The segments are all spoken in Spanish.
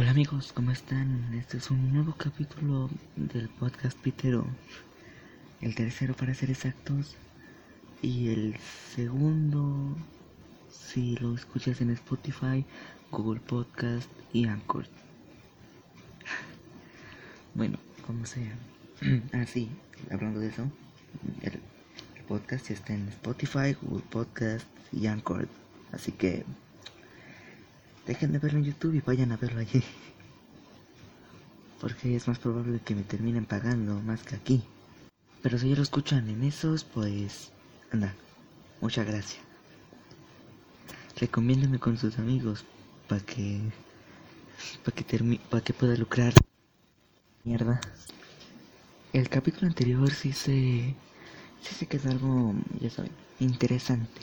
Hola amigos, ¿cómo están? Este es un nuevo capítulo del podcast Pitero. El tercero para ser exactos. Y el segundo si lo escuchas en Spotify, Google Podcast y Anchor. Bueno, como sea. ah, sí, hablando de eso, el, podcast ya está en Spotify, Google Podcast y Anchor. Así que dejen de verlo en YouTube y vayan a verlo allí. Porque es más probable que me terminen pagando más que aquí. Pero si ya lo escuchan en esos, pues... Anda, muchas gracias. Recomiéndeme con sus amigos para que... Para que, para que pueda lucrar. Mierda. El capítulo anterior sí se... Sí se quedó algo, ya saben, interesante.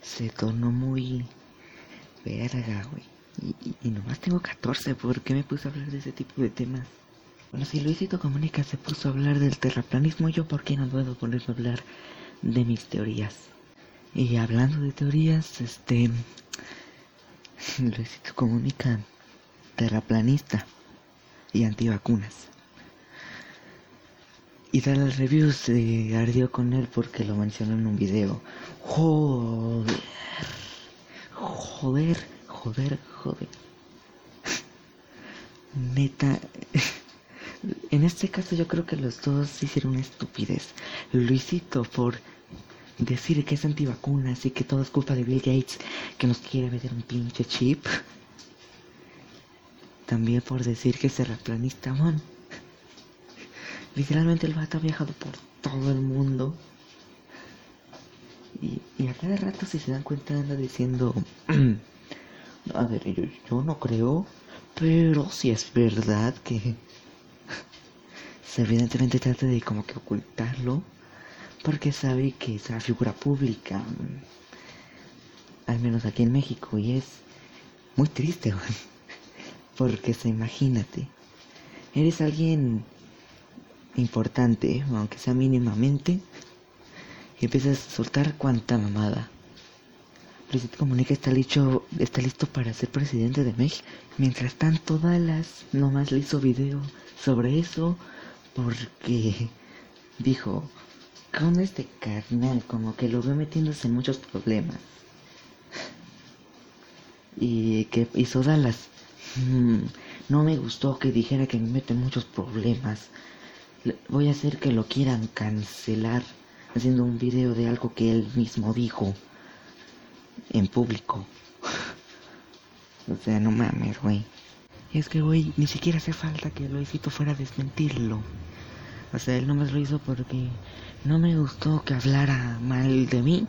Se tornó muy Verga, güey. Y, y, nomás tengo 14, ¿por qué me puse a hablar de ese tipo de temas? Bueno, si Luisito Comunica se puso a hablar del terraplanismo, yo por qué no puedo ponerme a hablar de mis teorías. Y hablando de teorías, este... Luisito Comunica terraplanista y antivacunas. Y dar el review se ardió con él porque lo mencionó en un video. Joder joder, joder, joder. Neta. En este caso yo creo que los dos hicieron una estupidez. Luisito por decir que es antivacunas y que todo es culpa de Bill Gates que nos quiere meter un pinche chip. También por decir que es terraplanista, man. Literalmente el vato ha viajado por todo el mundo y, a cada rato, si se dan cuenta, anda diciendo: A ver, yo, yo no creo, pero si es verdad que. evidentemente trata de como que ocultarlo, porque sabe que es una figura pública, al menos aquí en México, y es muy triste, porque se imagínate, eres alguien importante, aunque sea mínimamente, y empiezas a soltar cuanta mamada. Luisito Comunica está listo, está listo para ser presidente de México. Mientras tanto, Dallas nomás le hizo video sobre eso porque dijo, con este carnal como que lo ve metiéndose en muchos problemas. Y que hizo Dallas. Mm, no me gustó que dijera que me mete en muchos problemas. Voy a hacer que lo quieran cancelar haciendo un video de algo que él mismo dijo en público. o sea, no mames, güey. Es que, güey, ni siquiera hace falta que Luisito fuera a desmentirlo. O sea, él nomás lo hizo porque no me gustó que hablara mal de mí.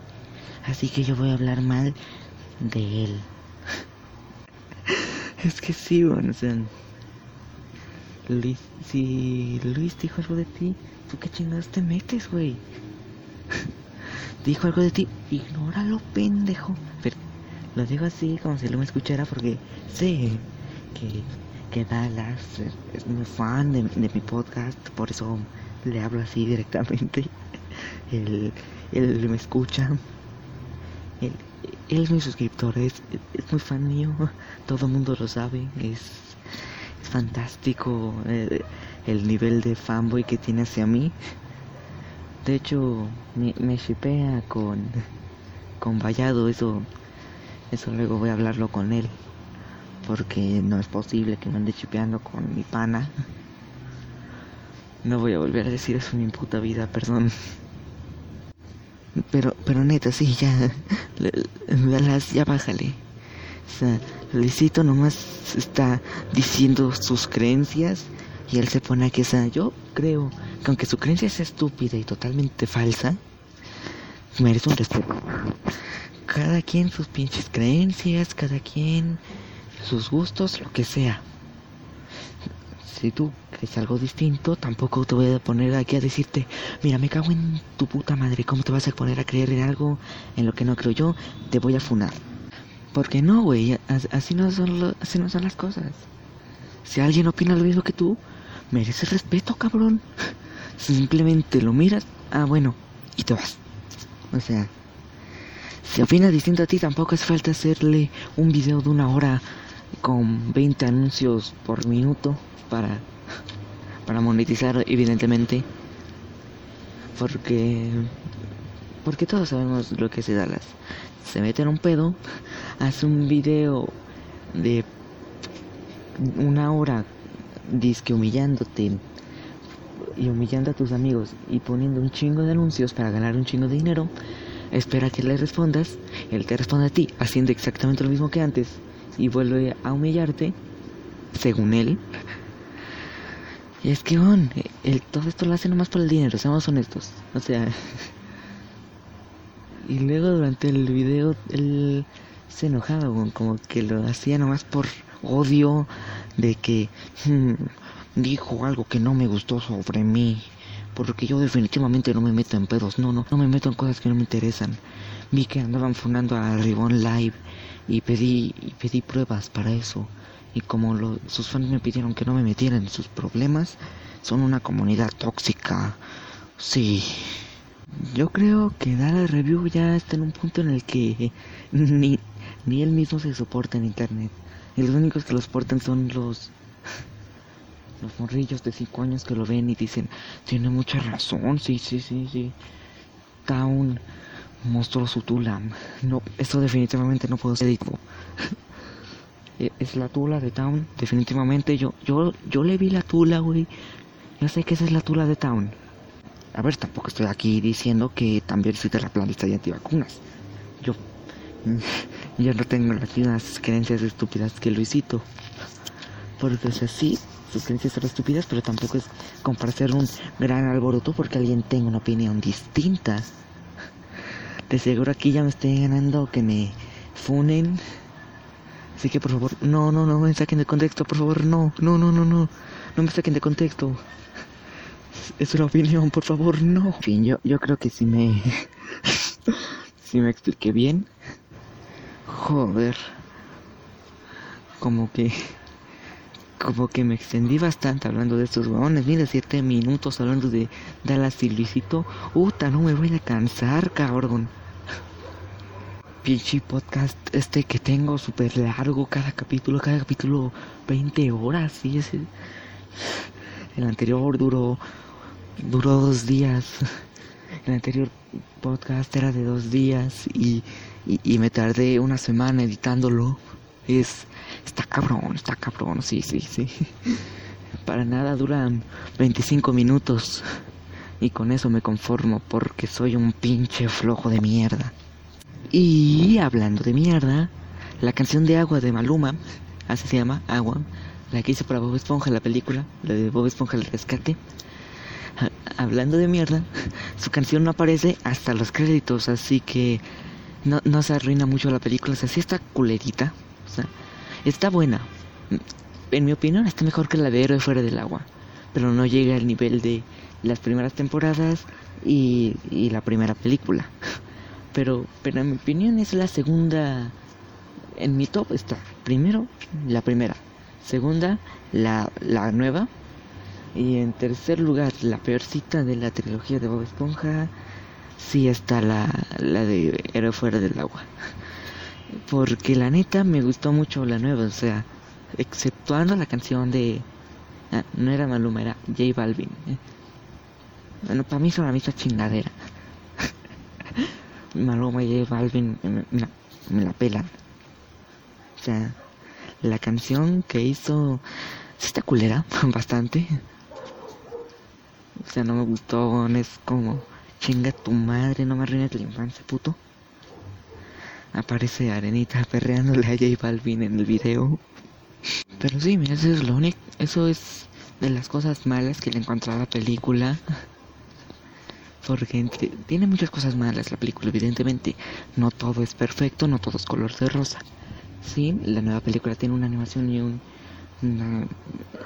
Así que yo voy a hablar mal de él. es que sí, bueno, o sea... Luis, si Luis dijo algo de ti, ¿tú qué chingados te metes, güey? Dijo algo de ti, ignóralo, pendejo. Lo digo así como si lo me escuchara porque sé que, que Dallas es muy fan de, mi podcast, por eso le hablo así directamente. él, él me escucha. Él, él es mi suscriptor, es, es, muy fan mío, todo el mundo lo sabe, es, es fantástico eh, el nivel de fanboy que tiene hacia mí. De hecho, me, me shipea con, con Vallado, eso, eso luego voy a hablarlo con él. Porque no es posible que me ande chipeando con mi pana. No voy a volver a decir eso en mi puta vida, perdón. Pero, pero neta, sí, ya. Ya bájale. O sea, Luisito nomás está diciendo sus creencias y él se pone aquí, o sea, yo creo que aunque su creencia sea estúpida y totalmente falsa, merece un respeto. Cada quien sus pinches creencias, cada quien sus gustos, lo que sea. Si tú crees algo distinto, tampoco te voy a poner aquí a decirte, mira, me cago en tu puta madre, ¿cómo te vas a poner a creer en algo en lo que no creo yo? Te voy a funar. Porque no, güey, así no así no son las cosas. Si alguien opina lo mismo que tú, merece respeto, cabrón. Simplemente lo miras, ah, bueno, y te vas. O sea, si opina distinto a ti, tampoco hace falta hacerle un video de una hora con 20 anuncios por minuto para, para monetizar evidentemente. Porque, porque todos sabemos lo que es Dallas. Se mete en un pedo, hace un video de una hora disque humillándote y humillando a tus amigos y poniendo un chingo de anuncios para ganar un chingo de dinero, espera que le respondas, él te responde a ti haciendo exactamente lo mismo que antes y vuelve a humillarte, según él. Y es que, on, él, todo esto lo hace nomás por el dinero, seamos honestos. O sea... y luego durante el video él se enojaba, como que lo hacía nomás por odio de que hmm, dijo algo que no me gustó sobre mí. Porque yo definitivamente no me meto en pedos, no, no, no me meto en cosas que no me interesan. Vi que andaban fundando a Ribón Live y pedí, y pedí pruebas para eso. Y como sus fans me pidieron que no me metiera en sus problemas, son una comunidad tóxica. Sí. Yo creo que dar el review ya está en un punto en el que ni, ni él mismo se soporta en internet. Y los únicos que lo soportan son los los morrillos de 5 años que lo ven y dicen, tiene mucha razón, sí, sí, sí, sí. Town mostró su tula. No, eso definitivamente no puedo ser editado. E, es la tula de Town, definitivamente. Yo, yo, yo le vi la tula, güey. Yo sé que esa es la tula de Town. A ver, tampoco estoy aquí diciendo que también soy de la planeta y antivacunas. Yo, yo no tengo las mismas creencias estúpidas que Luisito. Porque es así, sus creencias son estúpidas, pero tampoco es como para un gran alboroto porque alguien tenga una opinión distinta. De seguro aquí ya me estoy ganando que me funen. Así que por favor, no, no, no me saquen de contexto, por favor, no, no, no, no, no, no me saquen de contexto. Es una opinión, por favor, no. En fin, yo, yo creo que si me... si me expliqué bien. Joder. Como que como que me extendí bastante hablando de estos huevones. Mira, siete minutos hablando de Dallas y Luisito. Uta, no me voy a cansar, cabrón. Pinche podcast este que tengo súper largo, cada capítulo, cada capítulo 20 horas, sí, ese. El anterior duró, duró dos días. El anterior podcast era de dos días y, y, me tardé una semana editándolo. Es, está cabrón, está cabrón, sí, sí, sí. Para nada duran 25 minutos. Y con eso me conformo porque soy un pinche flojo de mierda. Y hablando de mierda, la canción de agua de Maluma, así se llama, Agua, la que hice para Bob Esponja, la película, la de Bob Esponja el rescate. Hablando de mierda, su canción no aparece hasta los créditos, así que no, no se arruina mucho la película. O sea, sí está culerita, está buena. En mi opinión está mejor que la de Héroe fuera del agua. Pero no llega al nivel de las primeras temporadas y, y la primera película. Pero, pero en mi opinión es la segunda. En mi top está primero la primera, segunda la, la nueva y en tercer lugar la peorcita de la trilogía de Bob Esponja sí está la, la de Héroe fuera del agua. Porque la neta me gustó mucho la nueva, o sea, exceptuando la canción de... Ah, no era Maluma, era J Balvin. ¿eh? Bueno, para mí son la misma chingadera. Maluma y J Balvin me, la, pelan. O sea, la canción que hizo... Esta culera, bastante. O sea, no me gustó, es como... Chinga tu madre, no me arruines la infancia, puto aparece Arenita perreándole a J Balvin en el video. Pero sí, mira, eso es lo único, eso es de las cosas malas que le encontré a la película. Porque tiene muchas cosas malas la película, evidentemente. No todo es perfecto, no todo es color de rosa. Sí, la nueva película tiene una animación y un...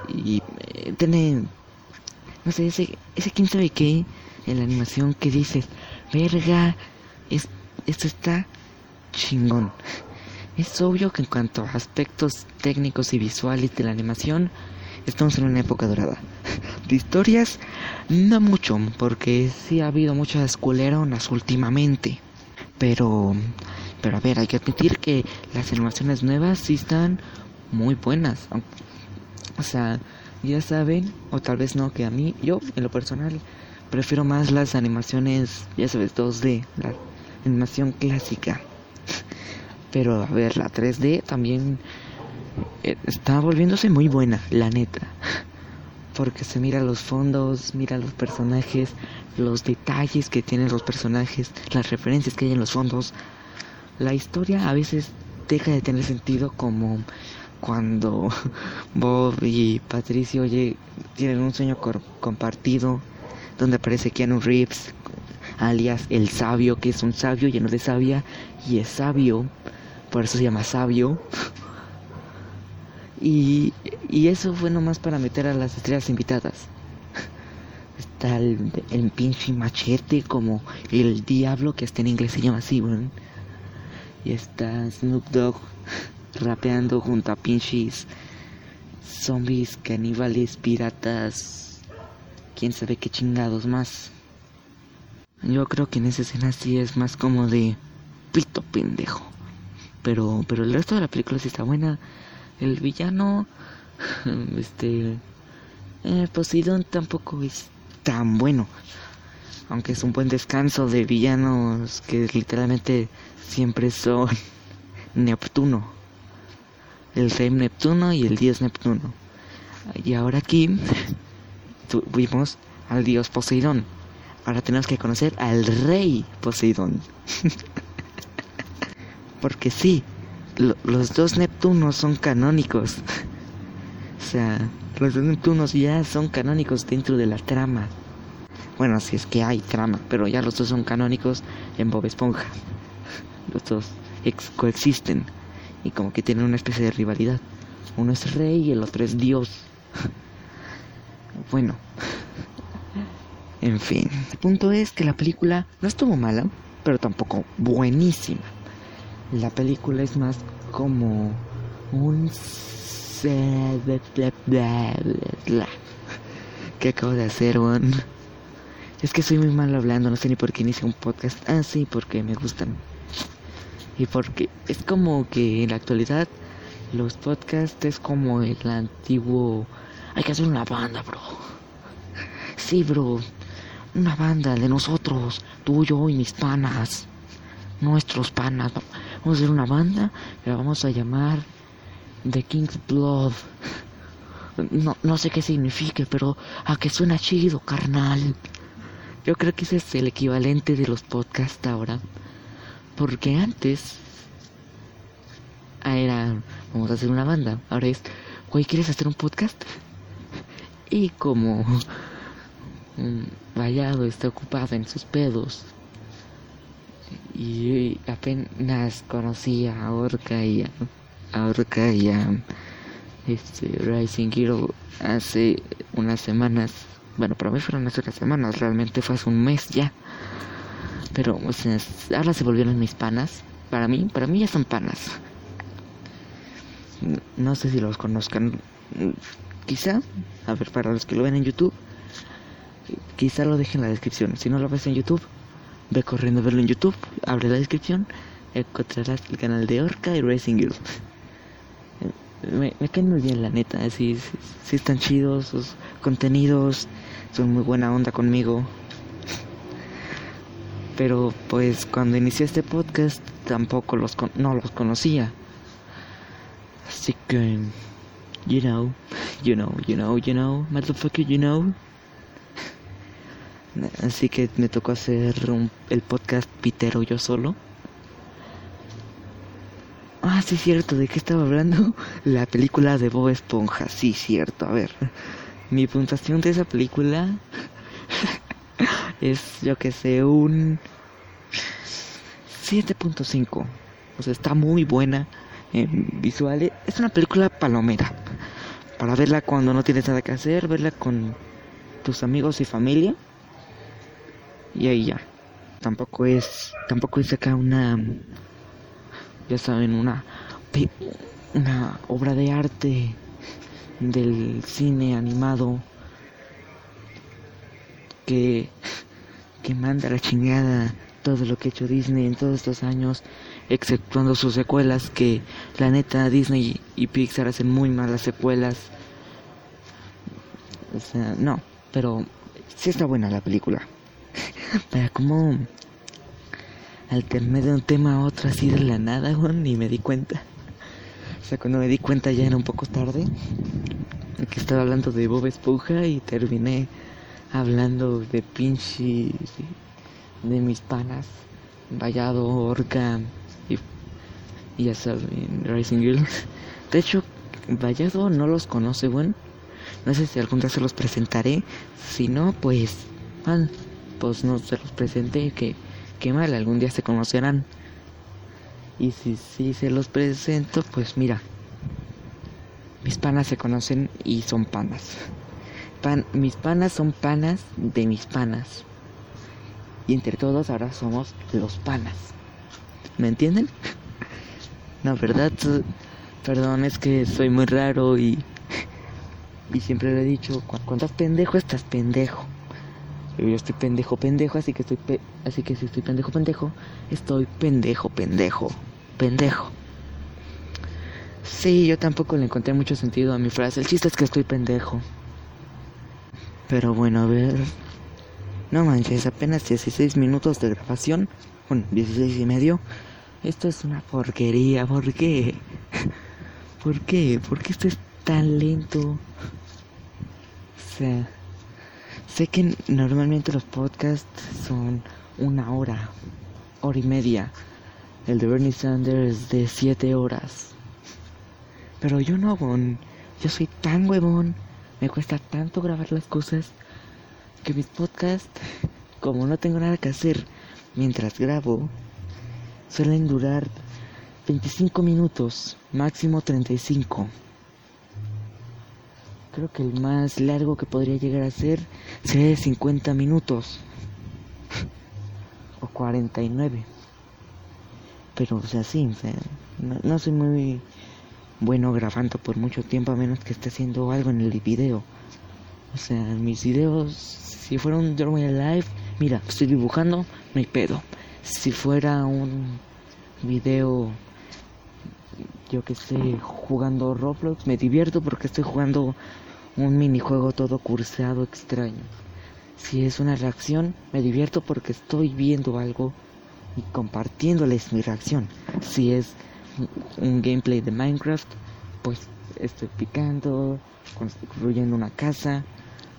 y eh, tiene... No sé, ese, ese quién sabe qué en la animación que dices, verga, es, esto está chingón. Es obvio que en cuanto a aspectos técnicos y visuales de la animación, estamos en una época dorada. De historias, no mucho, porque sí ha habido muchas culeronas últimamente. Pero, pero a ver, hay que admitir que las animaciones nuevas sí están muy buenas. O sea, ya saben, o tal vez no, que a mí, yo en lo personal, prefiero más las animaciones, ya sabes, 2D, la animación clásica. Pero a ver, la 3D también eh, está volviéndose muy buena, la neta. Porque se mira los fondos, mira los personajes, los detalles que tienen los personajes, las referencias que hay en los fondos. La historia a veces deja de tener sentido como cuando Bob y Patricio tienen un sueño compartido donde aparece Keanu Reeves alias el sabio que es un sabio lleno de sabia y es sabio por eso se llama sabio. Y, y eso fue nomás para meter a las estrellas invitadas. Está el, pinche machete como el diablo que está en inglés se llama así y está Snoop Dogg rapeando junto a pinches zombies, caníbales, piratas, quién sabe qué chingados más. Yo creo que en esa escena sí es más como de pito pendejo. Pero, pero el resto de la película sí está buena. El villano, este, eh, Poseidon tampoco es tan bueno. Aunque es un buen descanso de villanos que literalmente siempre son Neptuno el rey Neptuno y el dios Neptuno. Y ahora aquí tuvimos al dios Poseidón. Ahora tenemos que conocer al rey Poseidón. Porque sí, los dos Neptunos son canónicos. o sea, los dos Neptunos ya son canónicos dentro de la trama. Bueno, si es que hay trama, pero ya los dos son canónicos en Bob Esponja. Los dos coexisten y como que tienen una especie de rivalidad. Uno es rey y el otro es dios. Bueno, en fin. El punto es que la película no estuvo mala, pero tampoco buenísima. La película es más como un... ¿Qué acabo de hacer, Juan? Es que soy muy mal hablando, no sé ni por qué inicio un podcast. Ah, sí, porque me gustan. Y porque es como que en la actualidad los podcasts es como el antiguo... Hay que hacer una banda, bro. Sí, bro. Una banda de nosotros, tú, yo y mis panas. Nuestros panas. Vamos a hacer una banda la vamos a llamar The King's Blood. No, no sé qué signifique, pero a que suena chido, carnal. Yo creo que ese es el equivalente de los podcasts ahora. Porque antes era, vamos a hacer una banda. Ahora es, güey, ¿quieres hacer un podcast? Y como Vallado está ocupado en sus pedos y apenas conocí a Orca y a, Orca y a este Rising Hero hace unas semanas. Bueno, para mí fueron hace unas semanas, realmente fue hace un mes ya. Pero, ahora se volvieron mis panas. Para mí, para mí ya son panas. No sé si los conozcan. Quizá, a ver, para los que lo ven en YouTube, quizá lo dejen en la descripción. Si no lo ves en YouTube, ve corriendo a verlo en YouTube, abre la descripción, encontrarás el canal de Orca y Racing Girl. Me, me caen muy bien, la neta. Sí, sí, están chidos sus contenidos, son muy buena onda conmigo. Pero pues cuando inicié este podcast tampoco los no los conocía. Así que you know, you know, you know, you know, motherfucker, you know. Así que me tocó hacer el podcast Pitero yo solo. Ah, sí, cierto, ¿de qué estaba hablando? La película de Bob Esponja, sí, cierto, a ver. Mi puntuación de esa película es, yo que sé, un 7.5. O sea, está muy buena en visuales. Es una película palomera. Para verla cuando no tienes nada que hacer, verla con tus amigos y familia. Y ahí ya. Tampoco es, tampoco es acá una, ya saben, una, una obra de arte del cine animado que, que manda la chingada todo lo que ha hecho Disney en todos estos años exceptuando sus secuelas, que la neta Disney y Pixar hacen muy malas secuelas. O sea, no, pero sí está buena la película. Para como alterné de un tema a otro así de la nada, ni me di cuenta. O sea, cuando me di cuenta ya era un poco tarde. Que estaba hablando de Bob Esponja y terminé hablando de pinche de mis panas. Vallado, Orca y, ya saben, Rising Girls. De hecho, Vallado no los conoce, bueno. No sé si algún día se los presentaré. Si no, pues, mal, pues no se los presenté. Que, que mal, algún día se conocerán. Y si, si se los presento, pues mira. Mis panas se conocen y son panas. Pan, mis panas son panas de mis panas. Y entre todos ahora somos los panas. ¿Me entienden? No, ¿verdad? Perdón, es que soy muy raro y... Y siempre le he dicho, cuando estás pendejo, estás pendejo. Yo estoy pendejo, pendejo, así que estoy... así que si estoy pendejo, pendejo, estoy pendejo, pendejo, pendejo. Sí, yo tampoco le encontré mucho sentido a mi frase. El chiste es que estoy pendejo. Pero bueno, a ver... No manches, apenas 16 minutos de grabación. Bueno, 16 y medio. Esto es una porquería. ¿Por qué? ¿Por qué? ¿Por qué esto es tan lento? O sea, sé que normalmente los podcasts son una hora, hora y media. El de Bernie Sanders de 7 horas. Pero yo no, bon. Yo soy tan huevón. Me cuesta tanto grabar las cosas que mis podcasts, como no tengo nada que hacer mientras grabo, suelen durar 25 minutos, máximo 35. Creo que el más largo que podría llegar a ser sería de 50 minutos. o 49. Pero, o sea, sí, no, no soy muy bueno grabando por mucho tiempo a menos que esté haciendo algo en el video. O sea, mis videos si fuera un Drawing Live, mira, estoy dibujando, no hay pedo. Si fuera un video, yo que sé, jugando Roblox, me divierto porque estoy jugando un minijuego todo curseado extraño. Si es una reacción, me divierto porque estoy viendo algo y compartiéndoles mi reacción. Si es un gameplay de Minecraft, pues estoy picando, construyendo una casa,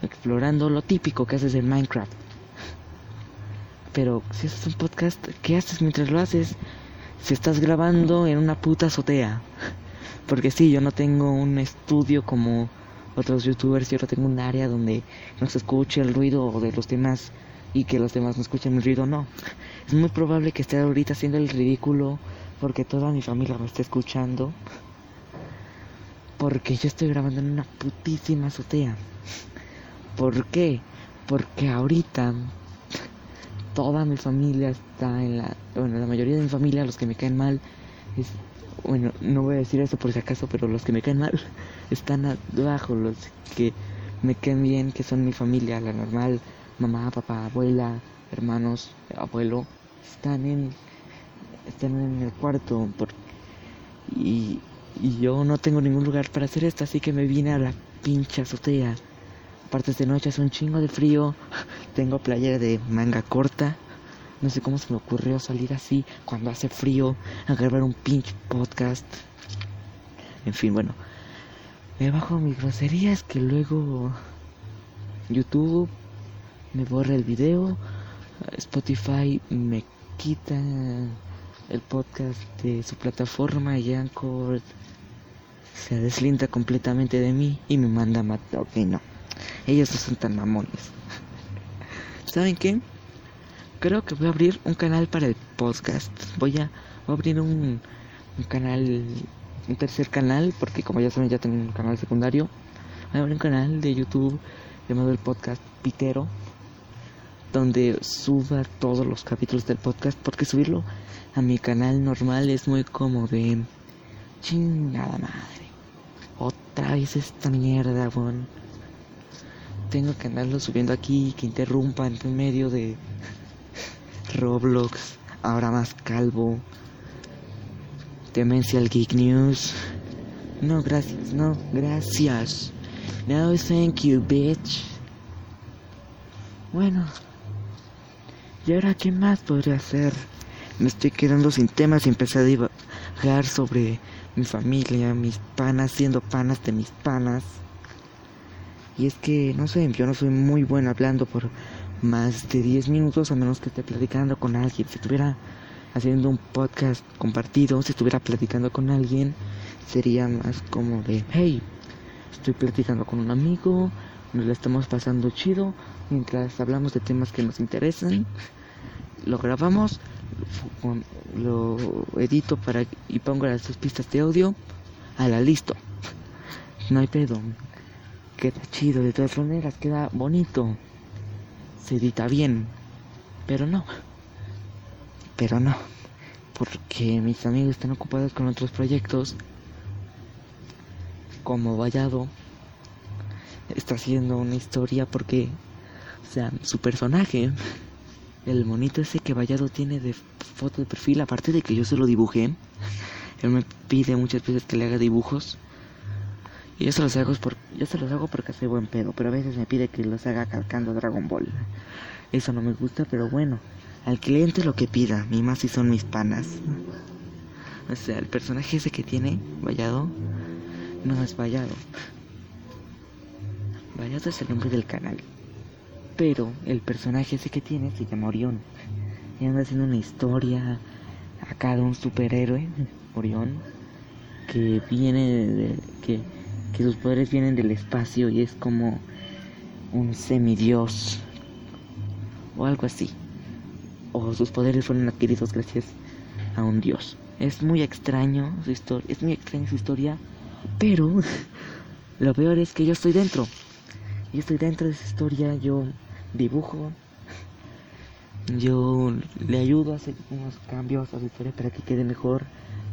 explorando lo típico que haces en Minecraft. Pero si haces un podcast, ¿qué haces mientras lo haces? Si estás grabando en una puta azotea. Porque sí, yo no tengo un estudio como otros youtubers, yo no tengo un área donde no se escuche el ruido de los demás y que los demás no escuchen el ruido, no. Es muy probable que esté ahorita haciendo el ridículo porque toda mi familia me está escuchando. Porque yo estoy grabando en una putísima azotea. ¿Por qué? Porque ahorita toda mi familia está en la... Bueno, la mayoría de mi familia, los que me caen mal, es, bueno, no voy a decir eso por si acaso, pero los que me caen mal están abajo, los que me caen bien, que son mi familia, la normal, mamá, papá, abuela, hermanos, abuelo, están en, están en el cuarto por, y, y yo no tengo ningún lugar para hacer esto, así que me vine a la pincha azotea partes de noche hace un chingo de frío. Tengo playera de manga corta. No sé cómo se me ocurrió salir así cuando hace frío a grabar un pinch podcast. En fin, bueno. Me bajo mis groserías que luego YouTube me borra el video. Spotify me quita el podcast de su plataforma y Anchor se deslinda completamente de mí y me manda a matar. Ok, no. Ellos no son tan mamones. ¿Saben qué? Creo que voy a abrir un canal para el podcast. Voy a, abrir un, un canal, un tercer canal, porque como ya saben, ya tengo un canal secundario. Voy a abrir un canal de YouTube llamado el podcast Pitero, donde suba todos los capítulos del podcast, porque subirlo a mi canal normal es muy como de chingada madre. Otra vez esta mierda, bon tengo que andarlo subiendo aquí que interrumpa en medio de Roblox, ahora más calvo, Demencial Geek News. No, gracias, no, gracias. No, thank you, bitch. Bueno. ¿Y ahora qué más podría hacer? Me estoy quedando sin temas y empecé a divagar sobre mi familia, mis panas, siendo panas de mis panas. Y es que, no sé, yo no soy muy bueno hablando por más de 10 minutos a menos que esté platicando con alguien. Si estuviera haciendo un podcast compartido, si estuviera platicando con alguien, sería más como de, hey, estoy platicando con un amigo, nos la estamos pasando chido, mientras hablamos de temas que nos interesan, lo grabamos, lo edito para y pongo las dos pistas de audio, a la listo. No hay pedo. Queda chido, de todas maneras, queda bonito. Se edita bien. Pero no. Pero no. Porque mis amigos están ocupados con otros proyectos. Como Vallado está haciendo una historia porque, o sea, su personaje el monito ese que Vallado tiene de foto de perfil, aparte de que yo se lo dibujé, él me pide muchas veces que le haga dibujos. Y yo se los hago, por, yo se los hago porque soy buen pedo, pero a veces me pide que los haga calcando Dragon Ball. Eso no me gusta, pero bueno, al cliente lo que pida, mi más si son mis panas. O sea, el personaje ese que tiene, Vallado, no es Vallado. Vallado es el nombre del canal. Pero el personaje ese que tiene se llama Orión. Y anda haciendo una historia acá de un superhéroe, Orión, que viene de, que, que sus poderes vienen del espacio y es como un semidios o algo así. O sus poderes fueron adquiridos gracias a un dios. Es muy extraño su historia, es muy extraña su historia, pero lo peor es que yo estoy dentro. Yo estoy dentro de esa historia, yo dibujo. Yo le ayudo a hacer unos cambios a su historia para que quede mejor.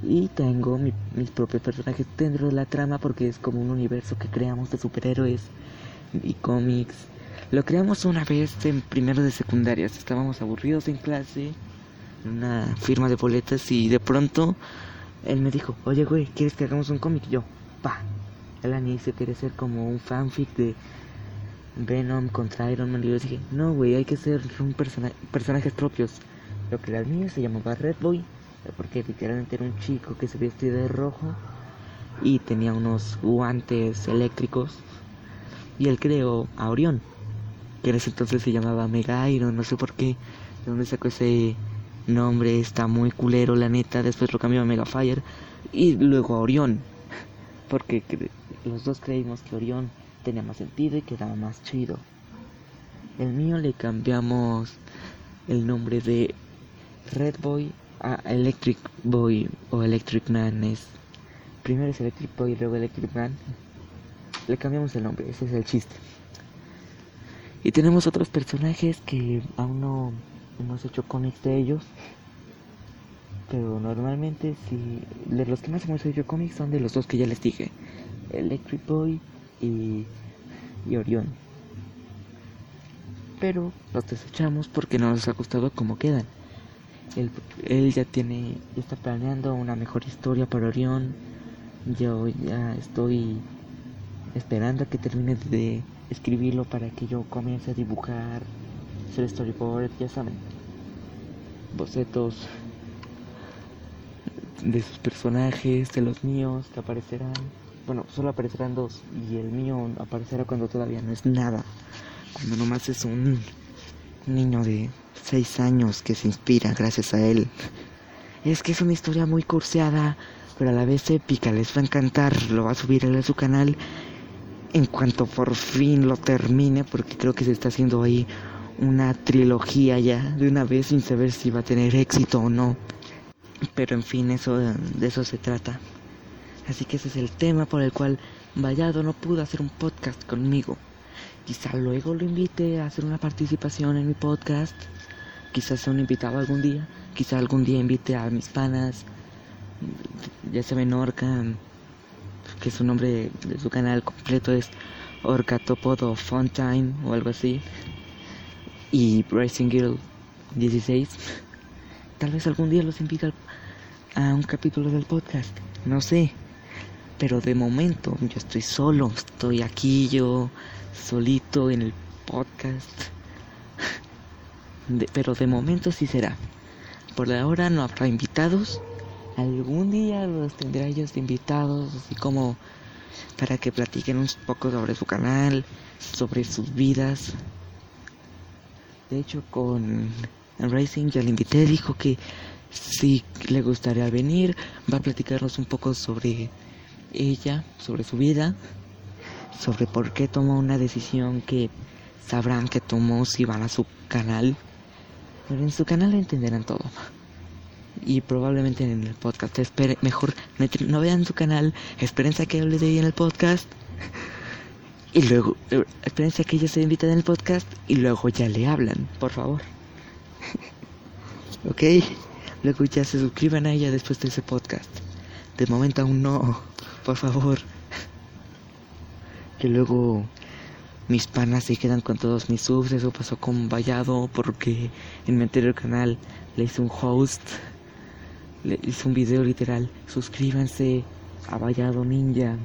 Y tengo mis propios personajes dentro de la trama porque es como un universo que creamos de superhéroes y cómics. Lo creamos una vez en primero de secundaria. Estábamos aburridos en clase, en una firma de boletas y de pronto él me dijo, oye güey, ¿quieres que hagamos un cómic? yo, pa. Él se quiere ser como un fanfic de Venom contra Iron Man. Y yo dije, no, güey, hay que ser un personajes propios. Lo que el mío se llamaba Red Boy, porque literalmente era un chico que se vestía de rojo y tenía unos guantes eléctricos. Y él creó a Orión, que en ese entonces se llamaba Mega Iron, no sé por qué, de dónde sacó ese nombre, está muy culero, la neta. Después lo cambió a Mega Fire y luego a Orión, porque los dos creímos que Orión tenía más sentido y quedaba más chido. El mío le cambiamos el nombre de Red Boy a Electric Boy o Electric Man. Es, primero es Electric Boy y luego Electric Man. Le cambiamos el nombre, ese es el chiste. Y tenemos otros personajes que aún no hemos hecho cómics de ellos. Pero normalmente si de los que más hemos hecho cómics son de los dos que ya les dije. Electric Boy y, Orión. Pero los desechamos porque no nos ha gustado como quedan. Él, ya tiene, ya está planeando una mejor historia para Orión. Yo ya estoy esperando a que termine de escribirlo para que yo comience a dibujar, hacer storyboard, ya saben, bocetos de sus personajes, de los míos que aparecerán bueno, solo aparecerán dos y el mío aparecerá cuando todavía no es nada, cuando nomás es un niño de seis años que se inspira gracias a él. Es que es una historia muy curseada, pero a la vez épica, les va a encantar, lo va a subir a su canal en cuanto por fin lo termine, porque creo que se está haciendo ahí una trilogía ya de una vez sin saber si va a tener éxito o no. Pero en fin, eso de eso se trata. Así que ese es el tema por el cual Vallado no pudo hacer un podcast conmigo. Quizá luego lo invite a hacer una participación en mi podcast. Quizás sea un invitado algún día. Quizá algún día invite a mis panas. Ya saben, Orca, que su nombre de su canal completo es Orca Topodo Time o algo así. Y Racing Girl 16. Tal vez algún día los invite a un capítulo del podcast. No sé. Pero de momento yo estoy solo. Estoy aquí yo solito en el podcast. pero de momento sí será. Por ahora no habrá invitados. Algún día los tendré ellos invitados, así como para que platiquen un poco sobre su canal, sobre sus vidas. De hecho, con Racing ya le invité, dijo que si le gustaría venir, va a platicarnos un poco sobre ella, sobre su vida, sobre por qué tomó una decisión que sabrán que tomó si van a su canal. Pero en su canal entenderán todo. Y probablemente en el podcast. Mejor no vean su canal. Espérense a que hable de ella en el podcast. Y luego, espérense a que ella se invite en el podcast. Y luego ya le hablan, por favor. ok. Luego ya se suscriban a ella después de ese podcast. De momento aún no. Por favor. Que luego mis panas se quedan con todos mis subs. Eso pasó con Vallado porque en mi anterior canal le hice un host. Le hice un video literal. Suscríbanse a Vallado Ninja.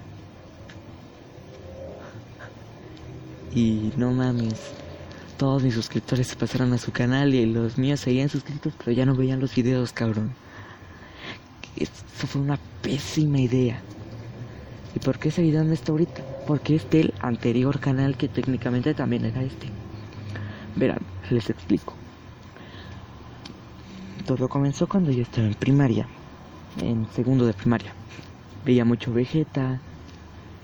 Y no mames. Todos mis suscriptores se pasaron a su canal y los míos seguían suscritos, pero ya no veían los videos, cabrón. Eso fue una pésima idea. ¿Y por qué ese video no está ahorita? Porque es del anterior canal que técnicamente también era este. Verán, les explico. Todo comenzó cuando yo estaba en primaria, en segundo de primaria. Veía mucho Vegeta,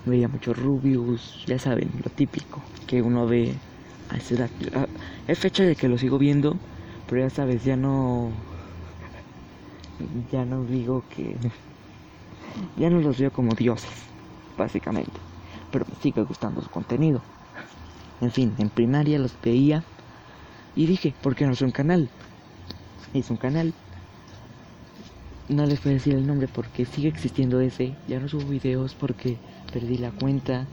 veía mucho Rubius, ya saben, lo típico que uno ve a esa edad. Ah, es fecha de que lo sigo viendo, pero ya sabes, ya no. Ya no digo que. Ya no los veo como dioses básicamente. Pero me sigue gustando su contenido. En fin, en primaria los veía y dije, ¿por qué no es un canal? Es un canal. No les puedo decir el nombre porque sigue existiendo ese. Ya no subo videos porque perdí la cuenta.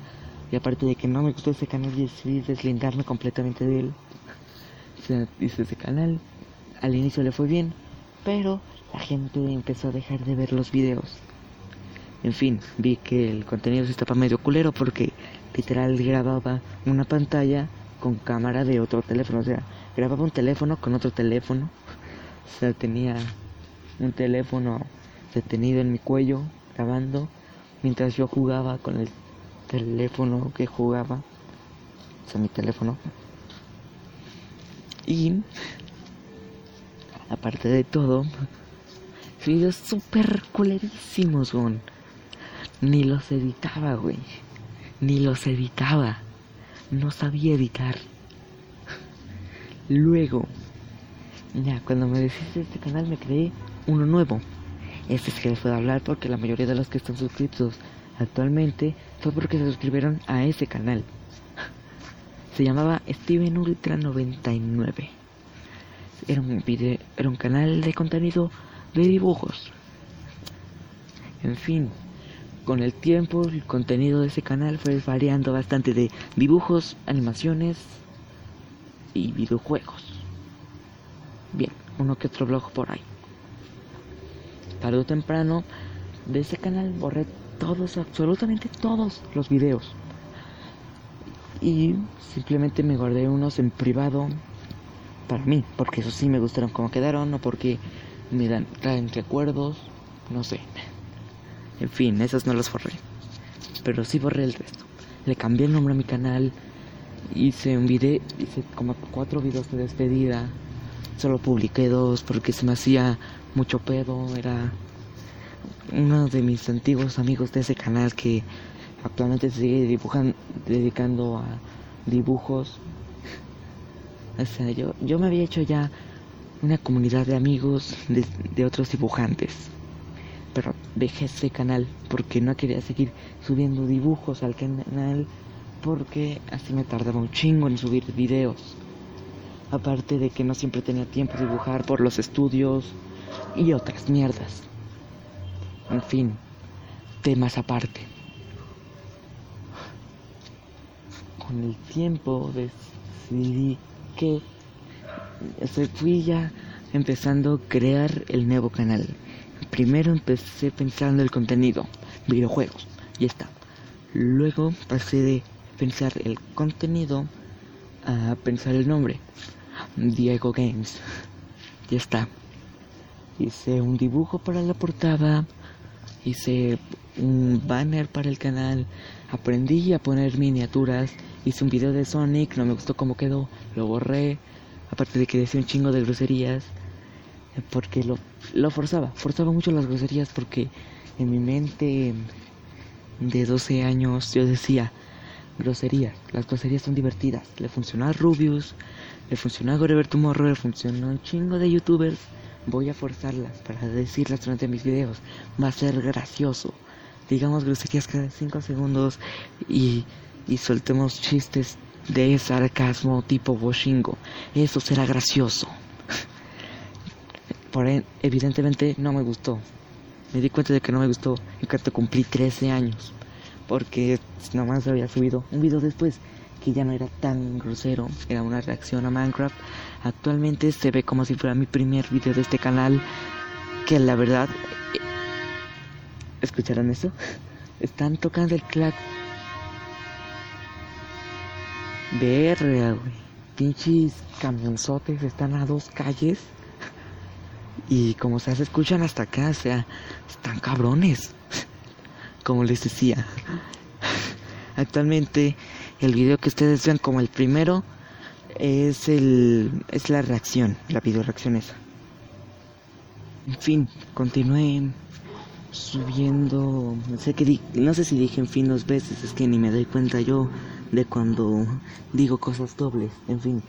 Y aparte de que no me gustó ese canal, decidí deslindarme completamente de él. Se hizo ese canal. Al inicio le fue bien, pero la gente empezó a dejar de ver los videos. En fin, vi que el contenido se estaba medio culero porque literal grababa una pantalla con cámara de otro teléfono. O sea, grababa un teléfono con otro teléfono. O sea, tenía un teléfono detenido en mi cuello grabando mientras yo jugaba con el teléfono que jugaba. O sea, mi teléfono. Y aparte de todo, videos súper culerísimos, son ni los editaba, güey. Ni los editaba. No sabía editar. Luego, ya, cuando me deshice de este canal me creé uno nuevo. Este es que les puedo hablar porque la mayoría de los que están suscritos actualmente fue porque se suscribieron a ese canal. Se llamaba Steven Ultra 99. Era un video, era un canal de contenido de dibujos. En fin, con el tiempo el contenido de ese canal fue variando bastante de dibujos, animaciones y videojuegos. Bien, uno que otro blog por ahí. Tarde o temprano de ese canal borré todos, absolutamente todos los videos. Y simplemente me guardé unos en privado para mí, porque eso sí me gustaron como quedaron o porque me dan traen recuerdos, no sé. En fin, esos no los borré. Pero sí borré el resto. Le cambié el nombre a mi canal. Hice un video, hice como cuatro videos de despedida. Solo publiqué dos porque se me hacía mucho pedo. Era uno de mis antiguos amigos de ese canal que actualmente se sigue dibujando, dedicando a dibujos. O sea, yo, yo me había hecho ya una comunidad de amigos de, de otros dibujantes pero dejé ese canal porque no quería seguir subiendo dibujos al canal porque así me tardaba un chingo en subir videos. Aparte de que no siempre tenía tiempo de dibujar por los estudios y otras mierdas. En fin, temas aparte. Con el tiempo decidí que fui ya empezando a crear el nuevo canal Primero empecé pensando el contenido, videojuegos, y está. Luego pasé de pensar el contenido a pensar el nombre, Diego Games. Ya está. Hice un dibujo para la portada, hice un banner para el canal, aprendí a poner miniaturas, hice un video de Sonic, no me gustó cómo quedó, lo borré, aparte de que decía un chingo de groserías, porque lo, lo forzaba, forzaba mucho las groserías porque en mi mente de 12 años yo decía, groserías, las groserías son divertidas, le funcionó a Rubius, le funcionó a Gorever Tomorrow, le funcionó a un chingo de youtubers, voy a forzarlas para decirlas durante mis videos, va a ser gracioso, digamos groserías cada 5 segundos y, y soltemos chistes de sarcasmo tipo washingo, eso será gracioso. Por evidentemente no me gustó, me di cuenta de que no me gustó en cuanto cumplí 13 años. Porque nomás había subido un video después que ya no era tan grosero, era una reacción a Minecraft. Actualmente se ve como si fuera mi primer video de este canal, que la verdad... ¿Escucharon eso? Están tocando el clac. Verga, güey. Pinches camionzotes están a dos calles. Y como se escuchan hasta acá, o sea, están cabrones. Como les decía. Actualmente el video que ustedes ven como el primero es el es la reacción, la video reacción esa. En fin, continué subiendo, no sé qué no sé si dije en fin dos veces, es que ni me doy cuenta yo de cuando digo cosas dobles. En fin,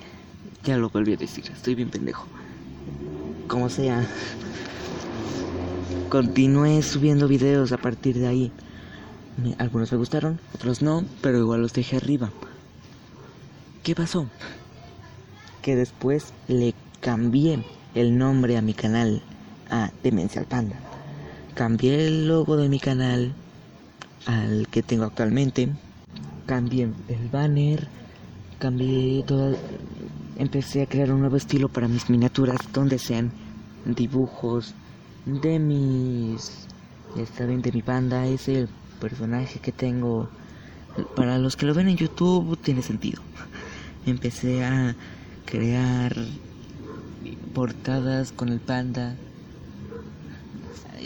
ya lo volví a decir, estoy bien pendejo como sea. Continué subiendo videos a partir de ahí. Algunos me gustaron, otros no, pero igual los dejé arriba. ¿Qué pasó? Que después le cambié el nombre a mi canal a Demencial Panda. Cambié el logo de mi canal al que tengo actualmente. Cambié el banner. Cambié todo, empecé a crear un nuevo estilo para mis miniaturas donde sean dibujos de mis está bien de mi banda. Es el personaje que tengo. Para los que lo ven en YouTube tiene sentido. Empecé a crear portadas con el panda.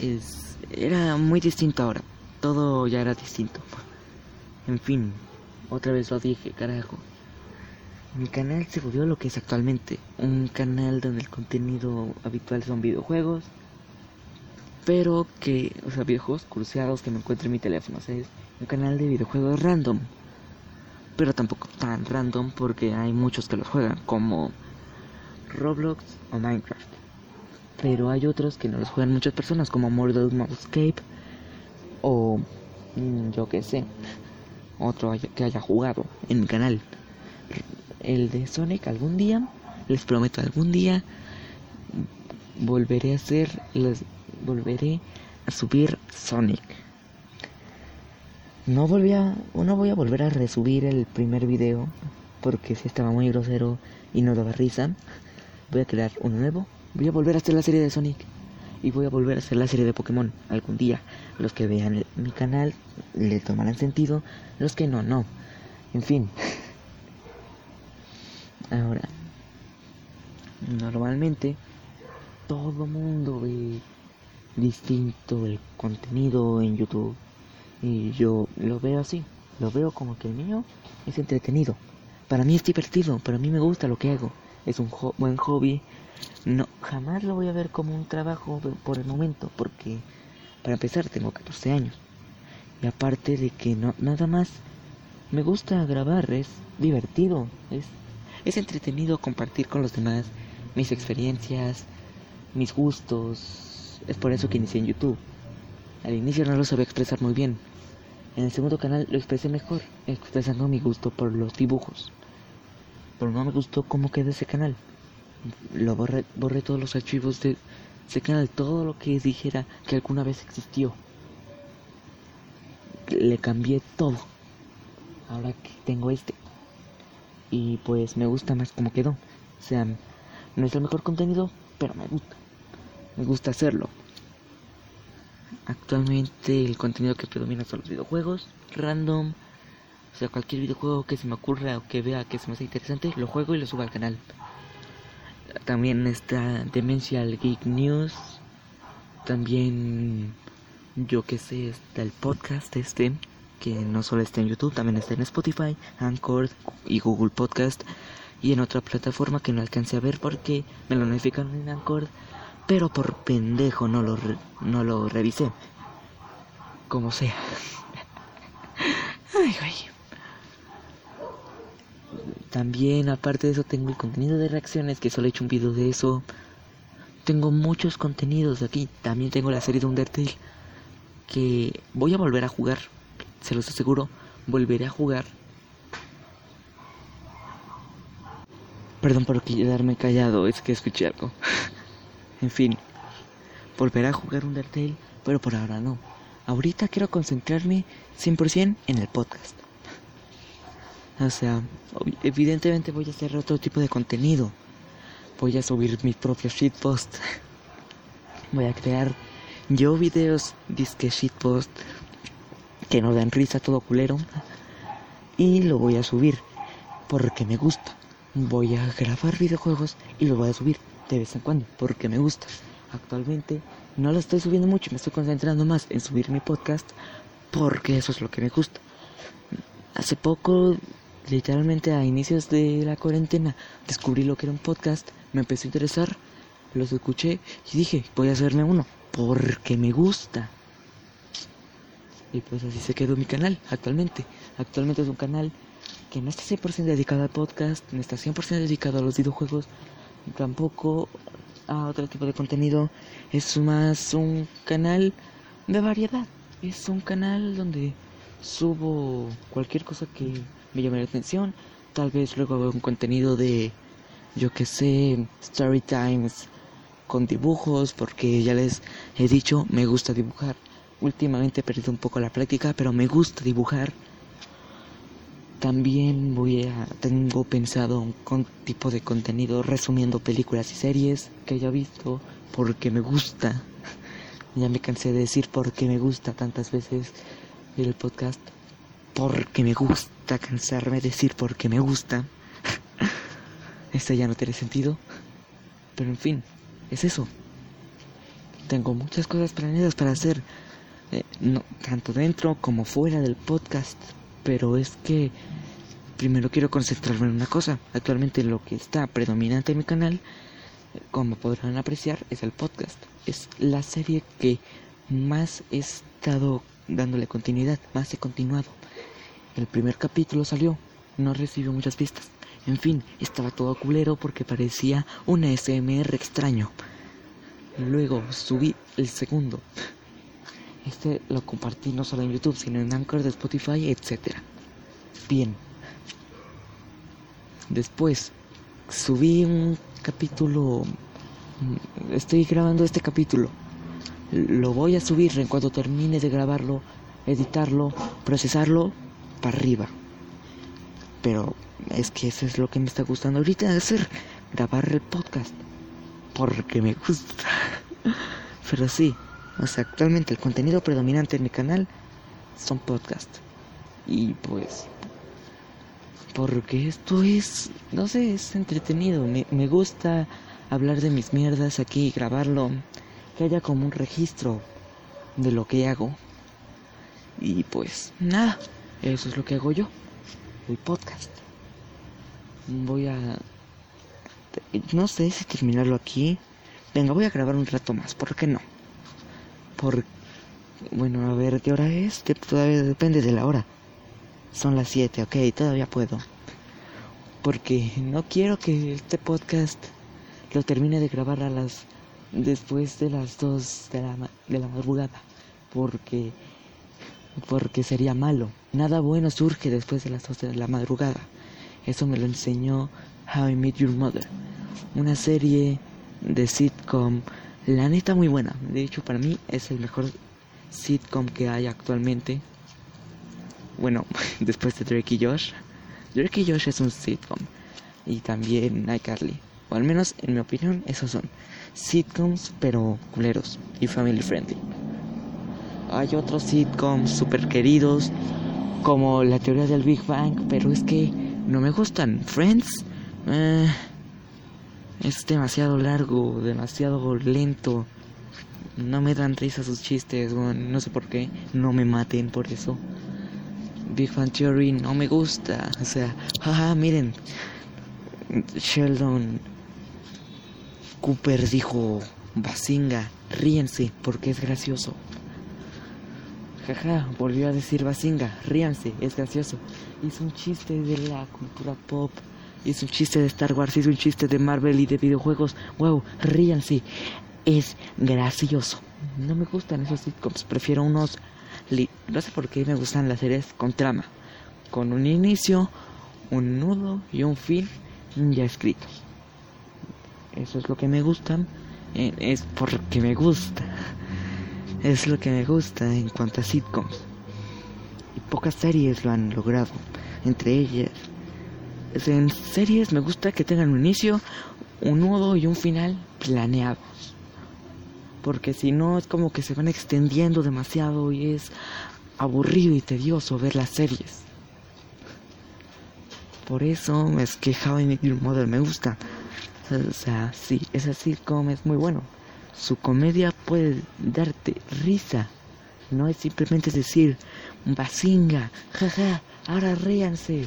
Es, era muy distinto ahora. Todo ya era distinto. En fin otra vez lo dije carajo mi canal se volvió lo que es actualmente, un canal donde el contenido habitual son videojuegos, pero que, o sea, videojuegos cruciados que me encuentro en mi teléfono, o sea, es un canal de videojuegos random, pero tampoco tan random porque hay muchos que los juegan, como Roblox o Minecraft, pero hay otros que no los juegan muchas personas, como Mortal Escape o mm, yo que sé, otro que haya jugado en mi canal el de Sonic algún día, les prometo algún día volveré a hacer, volveré a subir Sonic. No volví a, no voy a volver a resubir el primer video porque si estaba muy grosero y no daba risa. Voy a crear uno nuevo. Voy a volver a hacer la serie de Sonic y voy a volver a hacer la serie de Pokémon algún día. Los que vean mi canal le tomarán sentido, los que no, no. En fin. Ahora, normalmente todo mundo ve distinto el contenido en YouTube y yo lo veo así, lo veo como que el mío es entretenido. Para mí es divertido, para mí me gusta lo que hago, es un buen hobby. No, jamás lo voy a ver como un trabajo por el momento, porque para empezar tengo 14 años. Y aparte de que no nada más me gusta grabar, es divertido, es es entretenido compartir con los demás mis experiencias, mis gustos. Es por eso que inicié en YouTube. Al inicio no lo sabía expresar muy bien. En el segundo canal lo expresé mejor, expresando mi gusto por los dibujos. Pero no me gustó cómo quedó ese canal. Lo borré, borré todos los archivos de ese canal, todo lo que dijera que alguna vez existió. Le cambié todo. Ahora que tengo este y pues me gusta más como quedó. O sea, no es el mejor contenido, pero me gusta. Me gusta hacerlo. Actualmente el contenido que predomina son los videojuegos, random, o sea, cualquier videojuego que se me ocurra o que vea que se me interesante, lo juego y lo subo al canal. También está Demencial Geek News, también yo que sé, está el podcast este, que no solo está en YouTube, también está en Spotify, Anchor y Google Podcast y en otra plataforma que no alcancé a ver porque me lo notificaron en Anchor, pero por pendejo no lo, no lo revisé. Como sea. Ay, ay. También, aparte de eso, tengo el contenido de reacciones, que solo he hecho un video de eso. Tengo muchos contenidos aquí. También tengo la serie de Undertale, que voy a volver a jugar. Se los aseguro, volveré a jugar Perdón por quedarme callado, es que escuché algo. en fin, volveré a jugar Undertale, pero por ahora no. Ahorita quiero concentrarme 100% en el podcast. O sea, evidentemente voy a hacer otro tipo de contenido. Voy a subir mi propio shitpost. voy a crear yo videos disque shitpost que no dan risa todo culero. Y lo voy a subir porque me gusta voy a grabar videojuegos y los voy a subir de vez en cuando porque me gusta. Actualmente no lo estoy subiendo mucho, me estoy concentrando más en subir mi podcast porque eso es lo que me gusta. Hace poco, literalmente a inicios de la cuarentena, descubrí lo que era un podcast, me empezó a interesar, los escuché y dije, voy a hacerme uno porque me gusta. Y pues así se quedó mi canal actualmente. Actualmente es un canal que no está 100% dedicado al podcast, no está 100% dedicado a los videojuegos, tampoco a otro tipo de contenido. Es más un canal de variedad. Es un canal donde subo cualquier cosa que me llame la atención. Tal vez luego hago un contenido de, yo que sé, story times con dibujos, porque ya les he dicho, me gusta dibujar. Últimamente he perdido un poco la práctica, pero me gusta dibujar. También voy a tengo pensado un tipo de contenido resumiendo películas y series que haya visto porque me gusta. ya me cansé de decir porque me gusta tantas veces el podcast. Porque me gusta cansarme de decir porque me gusta. Esto ya no tiene sentido. Pero en fin, es eso. Tengo muchas cosas planeadas para hacer. Eh, no, tanto dentro como fuera del podcast pero es que primero quiero concentrarme en una cosa. Actualmente lo que está predominante en mi canal, como podrán apreciar, es el podcast. Es la serie que más he estado dándole continuidad, más he continuado. El primer capítulo salió, no recibió muchas vistas. En fin, estaba todo culero porque parecía un SMR extraño. Luego subí el segundo. Este lo compartí no solo en YouTube, sino en Anchor de Spotify, etc. Bien. Después subí un capítulo. Estoy grabando este capítulo. Lo voy a subir en cuanto termine de grabarlo, editarlo, procesarlo para arriba. Pero es que eso es lo que me está gustando ahorita hacer, grabar el podcast. Porque me gusta. Pero sí, o sea, actualmente el contenido predominante en mi canal son podcasts. Y pues, porque esto es, no sé, es entretenido. Me, me gusta hablar de mis mierdas aquí grabarlo. Que haya como un registro de lo que hago. Y pues, nada, eso es lo que hago yo. El podcast. Voy a... No sé si terminarlo aquí. Venga, voy a grabar un rato más, ¿por qué no? Por... Bueno, a ver, ¿qué hora es? Que todavía depende de la hora. Son las 7, ok, todavía puedo. Porque no quiero que este podcast lo termine de grabar a las... después de las 2 de la, de la madrugada. Porque... Porque sería malo. Nada bueno surge después de las 2 de la madrugada. Eso me lo enseñó How I Met Your Mother. Una serie de sitcom la neta muy buena. De hecho, para mí es el mejor sitcom que hay actualmente. Bueno, después de Drake y Josh. Drake y Josh es un sitcom. Y también iCarly. O al menos, en mi opinión, esos son sitcoms, pero culeros y family friendly. hay otros sitcoms super queridos como la teoría del Big Bang, pero es que no me gustan. Friends eh, es demasiado largo, demasiado lento. No me dan risa sus chistes, no sé por qué, no me maten por eso. Big Bang Theory no me gusta, o sea, jaja, miren, Sheldon Cooper dijo Basinga, ríense porque es gracioso. Jaja, volvió a decir Basinga, ríanse, es gracioso. Hizo un chiste de la cultura pop, hizo un chiste de Star Wars, hizo un chiste de Marvel y de videojuegos. Wow, ríanse, es gracioso. No me gustan esos sitcoms, prefiero unos... No sé por qué me gustan las series con trama, con un inicio, un nudo y un fin ya escrito. Eso es lo que me gusta, eh, es porque me gusta. Es lo que me gusta en cuanto a sitcoms. Y pocas series lo han logrado. Entre ellas, en series me gusta que tengan un inicio, un nudo y un final planeados. Porque si no es como que se van extendiendo demasiado y es aburrido y tedioso ver las series. Por eso es que How I Met Your Mother me gusta. O sea, sí, ese sitcom es muy bueno. Su comedia puede darte risa. No es simplemente decir, basinga, jaja, ahora ríanse.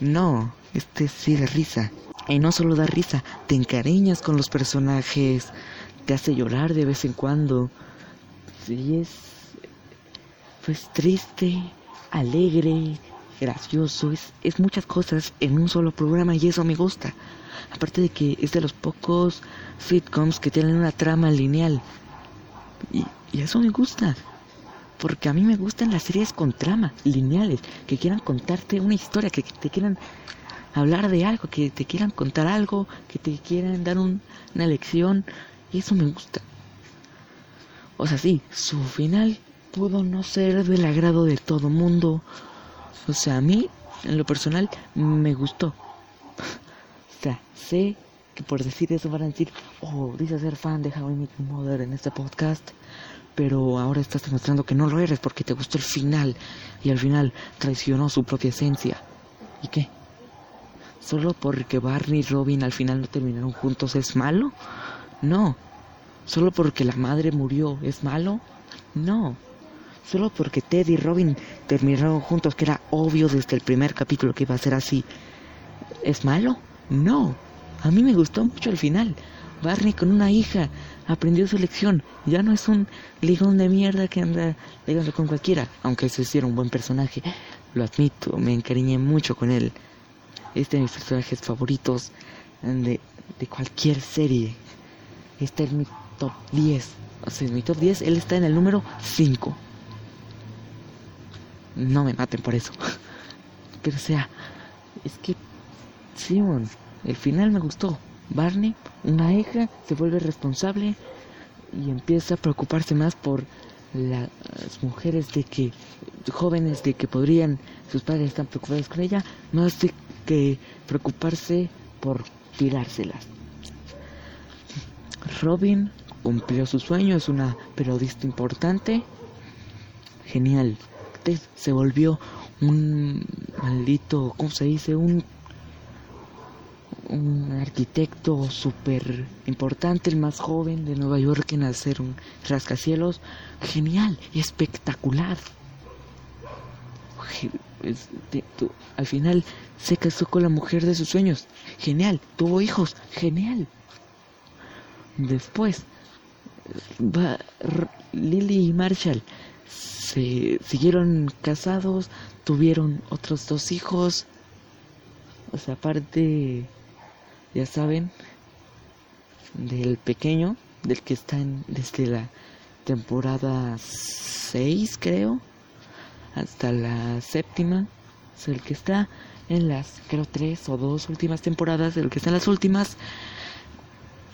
No, este sí da risa. Y no solo da risa, te encariñas con los personajes, te hace llorar de vez en cuando. Sí, es. Pues triste, alegre, gracioso, es, es muchas cosas en un solo programa y eso me gusta. Aparte de que es de los pocos sitcoms que tienen una trama lineal. Y, eso me gusta. Porque a mí me gustan las series con trama, lineales, que quieran contarte una historia, que, te quieran hablar de algo, que te quieran contar algo, que te quieran dar una lección. Y eso me gusta. O sea, sí, su final pudo no ser del agrado de todo mundo, o sea, a mí, en lo personal, me gustó. o sea, sé que por decir eso van a decir, oh, dices ser fan de How I Mother en este podcast, pero ahora estás demostrando que no lo eres porque te gustó el final y al final traicionó su propia esencia. ¿Y qué? ¿Solo porque Barney y Robin al final no terminaron juntos es malo? No. ¿Solo porque la madre murió es malo? No solo porque Ted y Robin terminaron juntos, que era obvio desde el primer capítulo que iba a ser así, ¿es malo? No, a mí me gustó mucho el final. Barney con una hija aprendió su lección. Ya no es un ligón de mierda que anda ligando con cualquiera, aunque ese sí era un buen personaje. Lo admito, me encariñé mucho con él. Este de mis personajes favoritos de, cualquier serie. Este es mi top 10. O sea, mi top 10, él está en el número 5. No me maten por eso. Pero sea, es que Simon, el final me gustó. Barney, una hija, se vuelve responsable y empieza a preocuparse más por las mujeres de que jóvenes de que podrían sus padres están preocupados con ella más de que preocuparse por tirárselas Robin cumplió su sueño es una periodista importante genial se volvió un maldito, ¿cómo se dice? Un, un arquitecto súper importante, el más joven de Nueva York en hacer un rascacielos. Genial espectacular. al final se casó con la mujer de sus sueños. Genial. Tuvo hijos. Genial. Después va Lily y Marshall se siguieron casados, tuvieron otros dos hijos. O sea, aparte, ya saben, del pequeño, del que está en, desde la temporada 6, creo, hasta la séptima. El que está en las, creo, tres o dos últimas temporadas, el que está en las últimas.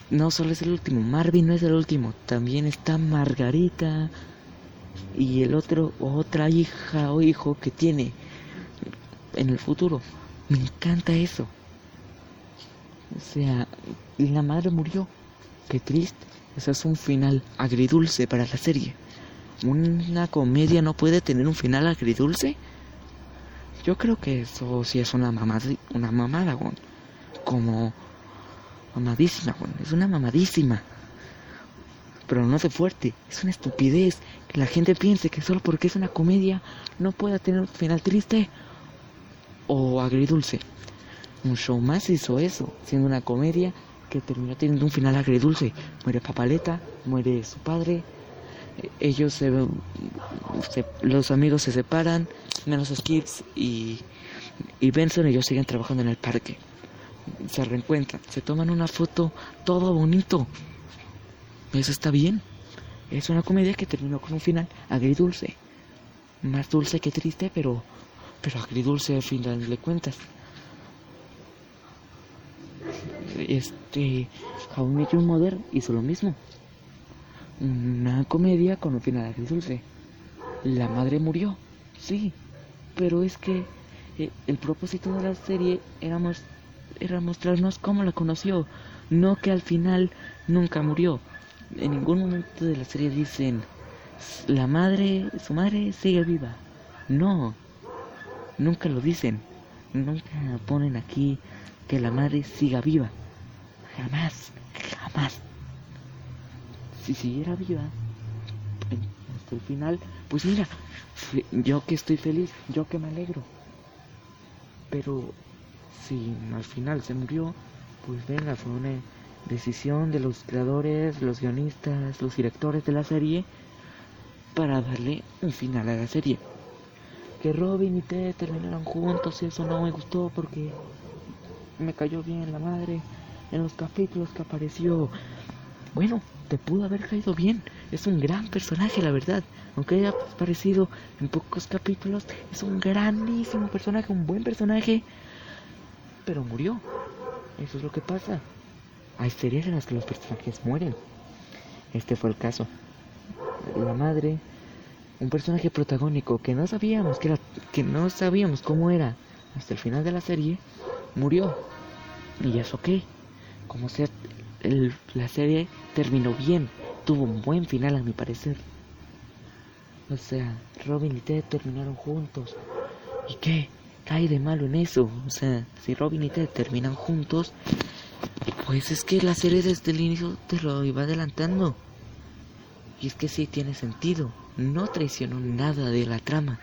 No solo es el último, Marvin no es el último, también está Margarita, y el otro otra hija o hijo que tiene en el futuro. Me encanta eso. O sea, la madre murió. Qué triste. Ese es un final agridulce para la serie. ¿Una comedia no puede tener un final agridulce? Yo creo que eso sí es una mamada, una mamada, güey. Como mamadísima, güey. Es una mamadísima. Pero no de fuerte. Es una estupidez que la gente piense que solo porque es una comedia no pueda tener un final triste o agridulce. Un show más hizo eso, siendo una comedia que terminó teniendo un final agridulce. Muere Papaleta, muere su padre, ellos se, los amigos se separan, menos Skips y, y Benson, ellos siguen trabajando en el parque. Se reencuentran, se toman una foto, todo bonito. Eso está bien. Es una comedia que terminó con un final agridulce. Más dulce que triste, pero, pero agridulce al final de cuentas. Este, How I Mother hizo lo mismo una comedia con un final agridulce. La madre murió, sí, pero es que eh, el propósito de la serie era, era mostrarnos cómo la conoció, no que al final nunca murió. En ningún momento de la serie dicen, la madre, su madre sigue viva. No, nunca lo dicen. Nunca ponen aquí que la madre siga viva. Jamás, jamás si siguiera viva hasta el final, pues mira, yo que estoy feliz, yo que me alegro. Pero si al final se murió, pues venga, fue una decisión de los creadores, los guionistas, los directores de la serie para darle un final a la serie. Que Robin y Ted terminaran juntos, eso no me gustó porque me cayó bien la madre en los capítulos que apareció. Bueno, te pudo haber caído bien. Es un gran personaje, la verdad. Aunque haya aparecido en pocos capítulos, es un grandísimo personaje, un buen personaje. Pero murió. Eso es lo que pasa. Hay series en las que los personajes mueren. Este fue el caso. La madre, un personaje protagónico que no sabíamos que era, que no sabíamos cómo era hasta el final de la serie, murió. Y eso qué, como sea, la serie terminó bien, tuvo un buen final a mi parecer. O sea, Robin y Ted terminaron juntos. ¿Y qué? ¿Qué hay de malo en eso? O sea, si Robin y Ted terminan juntos, pues es que la serie desde el inicio te lo iba adelantando. Y es que sí tiene sentido. No traicionó nada de la trama.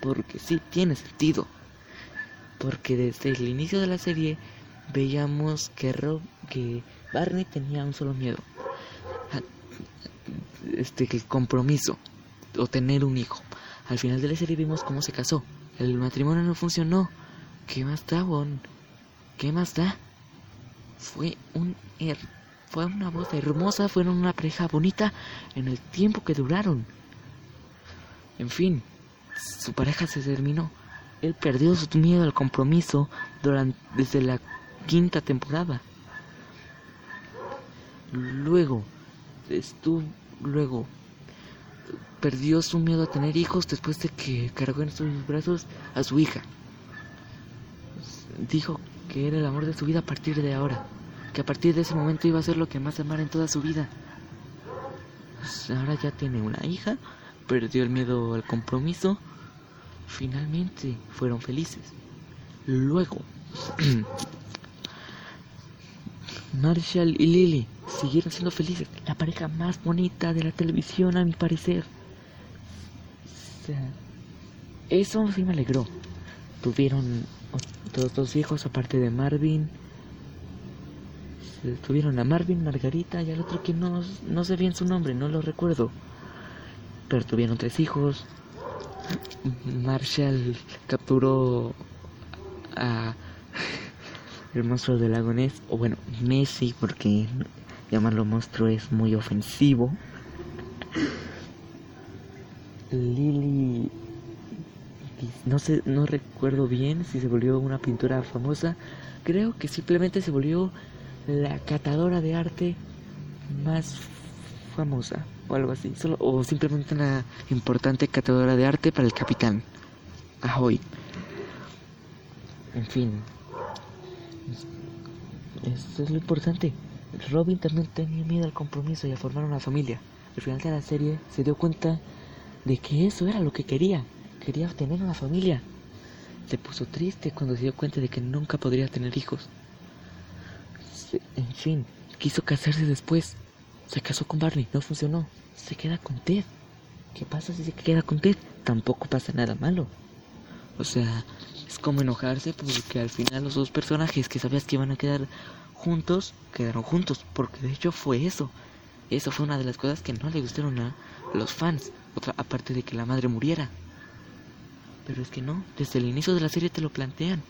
Porque sí tiene sentido. Porque desde el inicio de la serie veíamos que, Rob, que Barney tenía un solo miedo. Este, el compromiso o tener un hijo. Al final de la serie vimos cómo se casó. El matrimonio no funcionó. ¿Qué más da, Bon? ¿Qué más da? Fue un fue una boda hermosa, fueron una pareja bonita en el tiempo que duraron. En fin, su pareja se terminó. Él perdió su miedo al compromiso durante, desde la quinta temporada. Luego, estuvo, luego perdió su miedo a tener hijos después de que cargó en sus brazos a su hija. Dijo que era el amor de su vida a partir de ahora, que a partir de ese momento iba a ser lo que más amara en toda su vida. Ahora ya tiene una hija, perdió el miedo al compromiso, finalmente fueron felices. Luego, Marshall y Lily siguieron siendo felices. La pareja más bonita de la televisión, a mi parecer. eso sí me alegró. Tuvieron otros dos hijos aparte de Marvin. Tuvieron a Marvin, Margarita y al otro que no, no sé bien su nombre, no lo recuerdo. Pero tuvieron tres hijos. Marshall capturó el monstruo del lago Ness, o bueno, Messi, porque llamarlo monstruo es muy ofensivo. Lily, no sé, no recuerdo bien si se volvió una pintura famosa. Creo que simplemente se volvió la catadora de arte más famosa o algo así, solo o simplemente una importante catadora de arte para el capitán. Ahoy. En fin, eso es lo importante. Robin también tenía miedo al compromiso y a formar una familia. al final de la serie se dio cuenta de que eso era lo que quería. Quería tener una familia. Se puso triste cuando se dio cuenta de que nunca podría tener hijos. en fin, quiso casarse después. Se casó con Barney, no funcionó. Se queda con Ted. ¿Qué pasa si se queda con Ted? Tampoco pasa nada malo. O sea, es como enojarse porque al final los dos personajes que sabías que iban a quedar juntos, quedaron juntos. Porque de hecho fue eso. Eso fue una de las cosas que no le gustaron a los fans. Otra, aparte de que la madre muriera. Pero es que no, desde el inicio de la serie te lo plantean.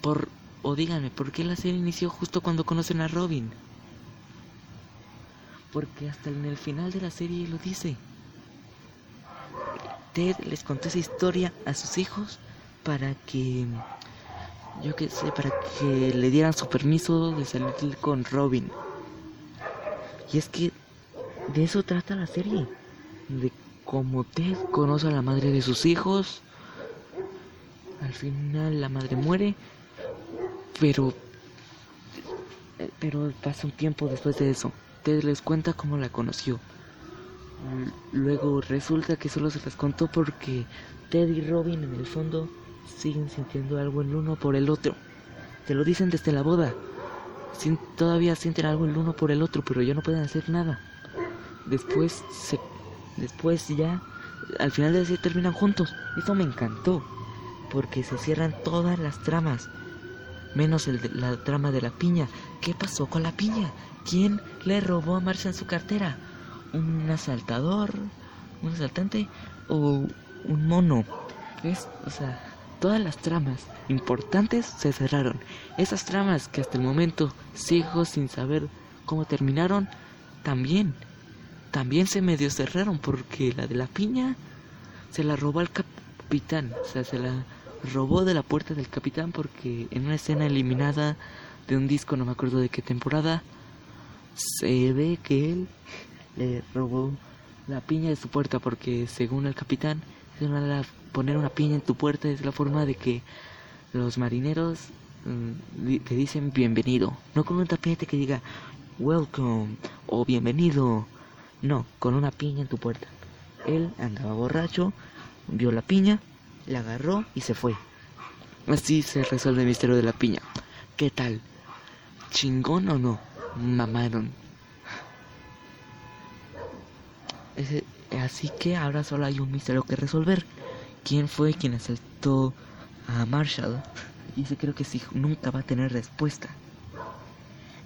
Por, o díganme, ¿por qué la serie inició justo cuando conocen a Robin? Porque hasta en el final de la serie lo dice. Ted les contó esa historia a sus hijos para que, yo qué sé, para que le dieran su permiso de salir con Robin. Y es que de eso trata la serie, de cómo Ted conoce a la madre de sus hijos. Al final la madre muere, pero pero pasa un tiempo después de eso. Ted les cuenta cómo la conoció. Luego resulta que solo se las contó porque Ted y Robin en el fondo siguen sintiendo algo el uno por el otro. Te lo dicen desde la boda. todavía sienten algo el uno por el otro, pero ya no pueden hacer nada. Después se, después ya al final de decir terminan juntos. Eso me encantó porque se cierran todas las tramas, menos el de, la trama de la piña. ¿Qué pasó con la piña? ¿Quién le robó a Marcia en su cartera? un asaltador, un asaltante o un mono. ¿Ves? O sea, todas las tramas importantes se cerraron. Esas tramas que hasta el momento sigo sin saber cómo terminaron, también, también se medio cerraron porque la de la piña se la robó al capitán. O sea, se la robó de la puerta del capitán porque en una escena eliminada de un disco, no me acuerdo de qué temporada, se ve que él le robó la piña de su puerta porque según el capitán poner una piña en tu puerta es la forma de que los marineros mm, te dicen bienvenido. No con un tapete que diga welcome o bienvenido no con una piña en tu puerta. Él andaba borracho vio la piña la agarró y se fue. Así se resuelve el misterio de la piña. Qué tal chingón o no mamaron así que ahora solo hay un misterio que resolver. ¿Quién fue quien asaltó a Marshall? Y ese creo que sí, nunca va a tener respuesta.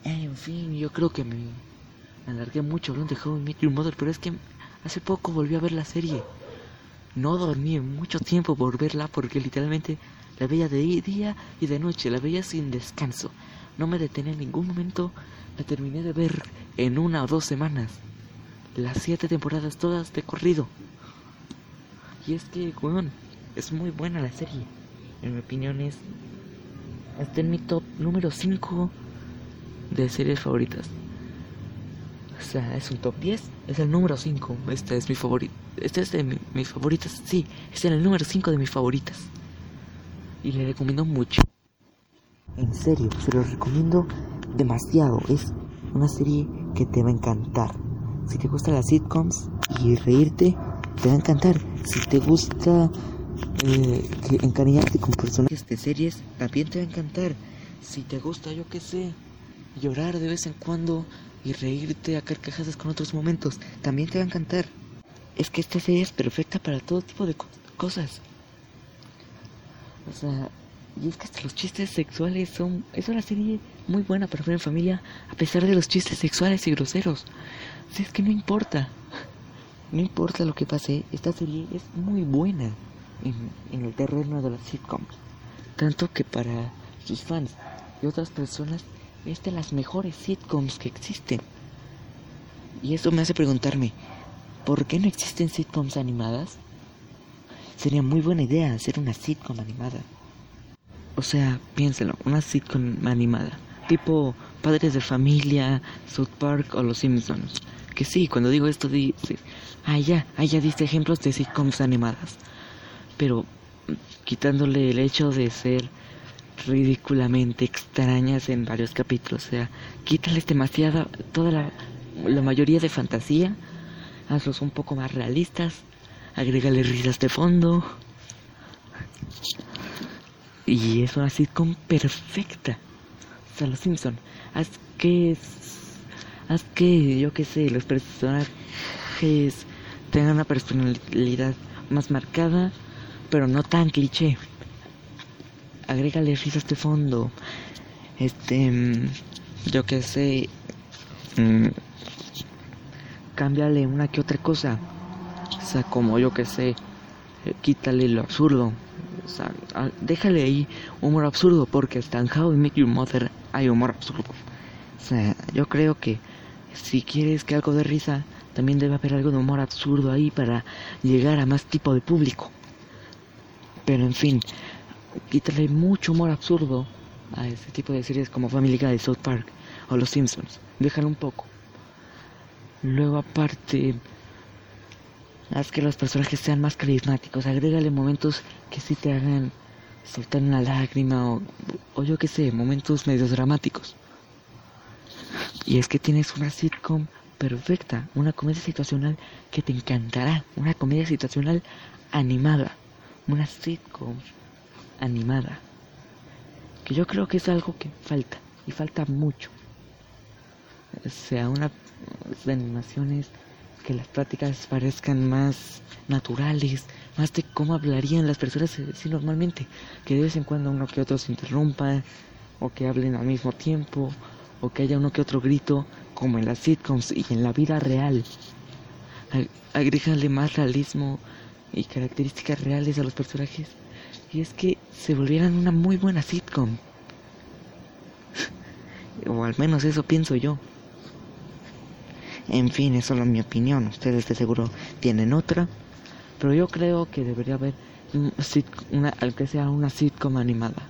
En fin, yo creo que me alargué mucho hablando de How I Met Your Mother, pero es que hace poco volví a ver la serie. No dormí mucho tiempo por verla porque literalmente la veía de día y de noche, la veía sin descanso. No me detenía en ningún momento, la terminé de ver en una o dos semanas las siete temporadas todas de corrido. Y es que, weón, es muy buena la serie. En mi opinión es... Está en mi top número 5 de series favoritas. O sea, es un top 10, es el número 5. Este es mi favorito. Este es de mis favoritas, sí, es el número 5 de mis favoritas. Y le recomiendo mucho. En serio, se lo recomiendo demasiado. Es una serie que te va a encantar. Si te gustan las sitcoms y reírte, te va a encantar. Si te gusta eh, encariñarte con personajes de series, también te va a encantar. Si te gusta, yo qué sé, llorar de vez en cuando y reírte a carcajadas con otros momentos, también te va a encantar. Es que esta serie es perfecta para todo tipo de cosas. O sea, y es que hasta los chistes sexuales son... Es una serie muy buena para ver en familia, a pesar de los chistes sexuales y groseros. Si es que no importa. No importa lo que pase, esta serie es muy buena en, el terreno de las sitcoms. Tanto que para sus fans y otras personas es de las mejores sitcoms que existen. Y eso me hace preguntarme, ¿por qué no existen sitcoms animadas? Sería muy buena idea hacer una sitcom animada. O sea, piénselo, una sitcom animada. Tipo Padres de Familia, South Park o Los Simpsons que sí, cuando digo esto, dices, ah, ya, ah, ya diste ejemplos de sitcoms animadas. Pero quitándole el hecho de ser ridículamente extrañas en varios capítulos, o sea, quítales demasiada, toda la, la mayoría de fantasía hazlos un poco más realistas, agrégale risas de fondo. Y es una sitcom perfecta. O sea, Los Simpson, haz que haz que yo qué sé, los personajes tengan una personalidad más marcada, pero no tan cliché. Agrégale risas de fondo. Este, mm, yo qué sé, mm, cámbiale una que otra cosa. O sea, como yo que sé, eh, quítale lo absurdo. O sea, déjale ahí humor absurdo, porque hasta en How I Make Your Mother hay humor absurdo. O sea, yo creo que si quieres que algo de risa, también debe haber algo de humor absurdo ahí para llegar a más tipo de público. Pero en fin, quítale mucho humor absurdo a ese tipo de series como Family Guy, South Park o Los Simpsons. Déjalo un poco. Luego aparte, haz que los personajes sean más carismáticos. Agrégale momentos que sí te hagan soltar una lágrima o, o yo qué sé, momentos medio dramáticos. Y es que tienes una sitcom perfecta, una comedia situacional que te encantará, una comedia situacional animada, una sitcom animada, que yo creo que es algo que falta, y falta mucho. O sea, una de animaciones que las prácticas parezcan más naturales, más de cómo hablarían las personas así normalmente, que de vez en cuando uno que otro se interrumpa, o que hablen al mismo tiempo, o que haya uno que otro grito, como en las sitcoms y en la vida real. Agrégale más realismo y características reales a los personajes. Y es que se volvieran una muy buena sitcom. o al menos eso pienso yo. En fin, es solo mi opinión. Ustedes de seguro tienen otra. Pero yo creo que debería haber una, que sea una sitcom animada.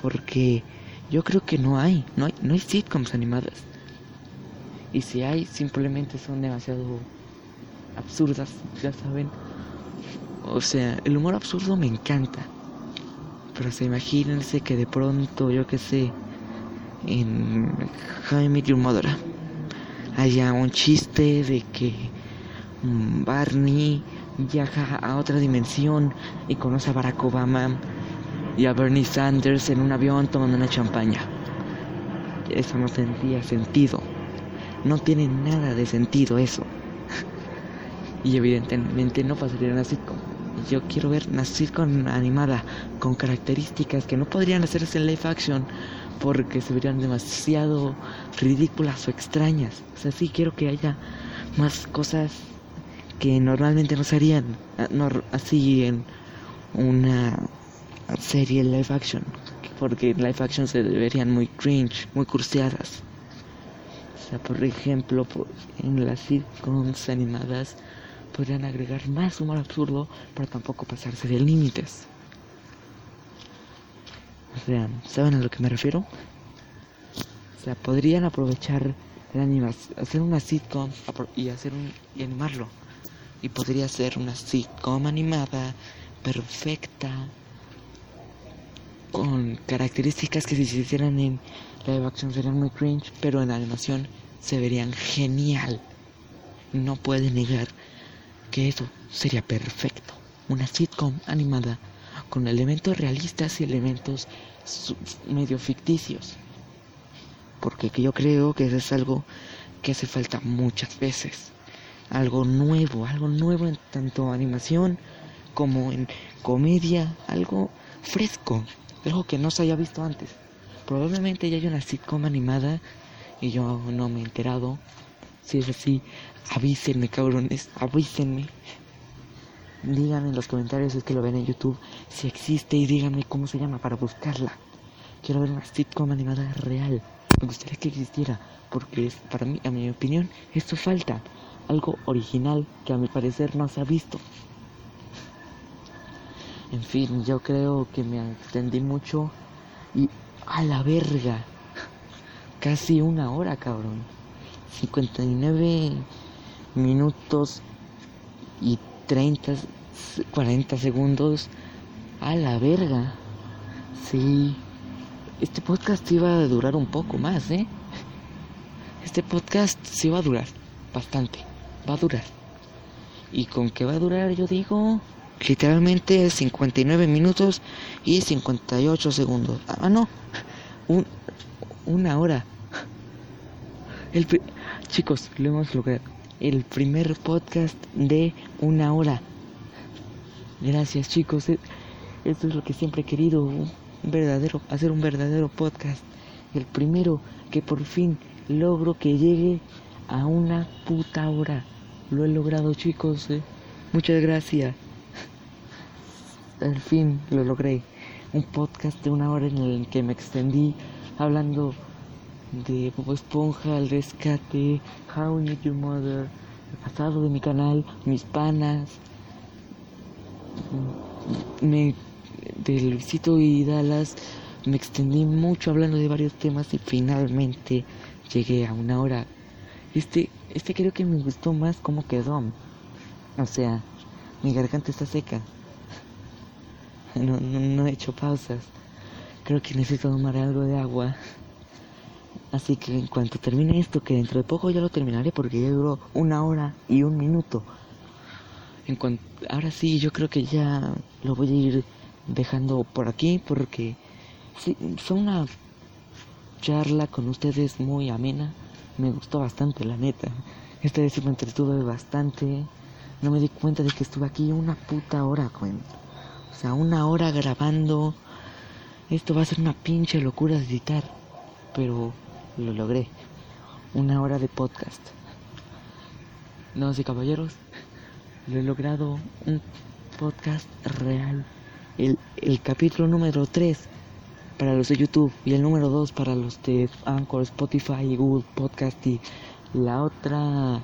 Porque yo creo que no hay, no hay, no hay sitcoms animadas. Y si hay, simplemente son demasiado absurdas, ya saben. O sea, el humor absurdo me encanta. Pero se imagínense que de pronto, yo que sé, en How I Met haya un chiste de que Barney viaja a otra dimensión y conoce a Barack Obama y a Bernie Sanders en un avión tomando una champaña. Eso no tendría sentido. No tiene nada de sentido eso. y evidentemente no pasaría una sitcom. Yo quiero ver una sitcom animada con características que no podrían hacerse en live action porque se verían demasiado ridículas o extrañas. O sea, sí quiero que haya más cosas que normalmente no se harían así en una serie live action, porque en live action se deberían muy cringe, muy cursiadas. O sea, por ejemplo, en las sitcoms animadas podrían agregar más humor absurdo, pero tampoco pasarse de límites. O sea, ¿saben a lo que me refiero? O sea, podrían aprovechar la animación, hacer una sitcom y hacer un y animarlo. Y podría ser una sitcom animada perfecta con características que si se hicieran en live action serían muy cringe, pero en animación se verían genial. No puede negar que eso sería perfecto. Una sitcom animada con elementos realistas y elementos medio ficticios. Porque yo creo que eso es algo que hace falta muchas veces. Algo nuevo, algo nuevo en tanto animación como en comedia, algo fresco algo que no se haya visto antes. Probablemente ya hay una sitcom animada y yo no me he enterado. Si es así, avísenme, cabrones, avísenme. Díganme en los comentarios si es que lo ven en YouTube si existe y díganme cómo se llama para buscarla. Quiero ver una sitcom animada real. Me gustaría que existiera, porque es, para mí, a mi opinión, esto falta. Algo original que a mi parecer no se ha visto. En fin, yo creo que me extendí mucho y a la verga. Casi una hora, cabrón. 59 minutos y 30, 40 segundos. A la verga. Sí. Este podcast iba a durar un poco más, ¿eh? Este podcast sí va a durar bastante. va a durar. Y con qué va a durar, yo digo, literalmente 59 minutos y 58 segundos. Ah, no, un, una hora. El, chicos, lo hemos logrado. El primer podcast de una hora. Gracias, chicos. E, esto es lo que siempre he querido. Un verdadero, hacer un verdadero podcast. El primero que por fin logro que llegue a una puta hora. Lo he logrado, chicos. Eh. Muchas gracias. Al fin lo logré. Un podcast de una hora en el que me extendí hablando de Bob Esponja, el rescate, How I Met Your Mother, el pasado de mi canal, mis panas, me, de Luisito y Dallas, me extendí mucho hablando de varios temas y finalmente llegué a una hora. Este, este creo que me gustó más como quedó. O sea, mi garganta está seca. No, no, no he hecho pausas. Creo que necesito tomar algo de agua. Así que en cuanto termine esto, que dentro de poco ya lo terminaré porque ya duró una hora y un minuto. En cuanto, ahora sí, yo creo que ya lo voy a ir dejando por aquí porque sí, fue una charla con ustedes muy amena. Me gustó bastante, la neta. Esta vez me entretuve bastante. No me di cuenta de que estuve aquí una puta hora, güey. O sea, una hora grabando. Esto va a ser una pinche locura de editar. Pero lo logré. Una hora de podcast. No sé, caballeros. Lo he logrado. Un podcast real. El, el capítulo número 3 para los de YouTube y el número 2 para los de Anchor, Spotify, Google Podcast y la otra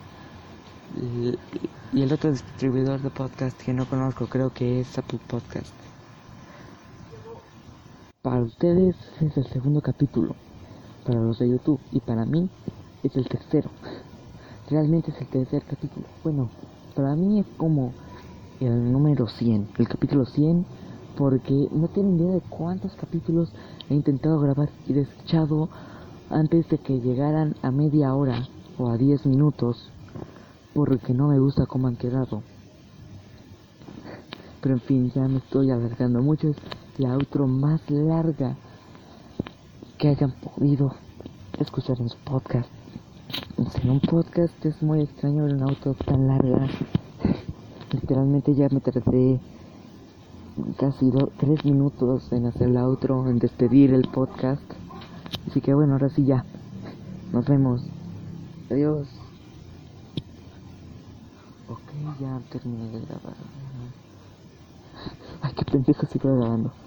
y el otro distribuidor de podcast que no conozco creo que es Apple Podcast. Para ustedes es el segundo capítulo para los de YouTube y para mí es el tercero. Realmente es el tercer capítulo. Bueno, para mí es como el número 100, el capítulo 100, porque no tienen idea de cuántos capítulos he intentado grabar y desechado antes de que llegaran a media hora o a 10 minutos, porque no me gusta cómo han quedado. Pero en fin, ya me estoy alargando mucho. Es la outro más larga que hayan podido escuchar en su podcast. En un podcast es muy extraño ver una auto tan larga. Literalmente ya me tardé casi tres minutos en hacer la outro, en despedir el podcast. Así que bueno, ahora sí ya. Nos vemos. Adiós. Ya terminé de grabar. Ay, qué pendejo sigo grabando.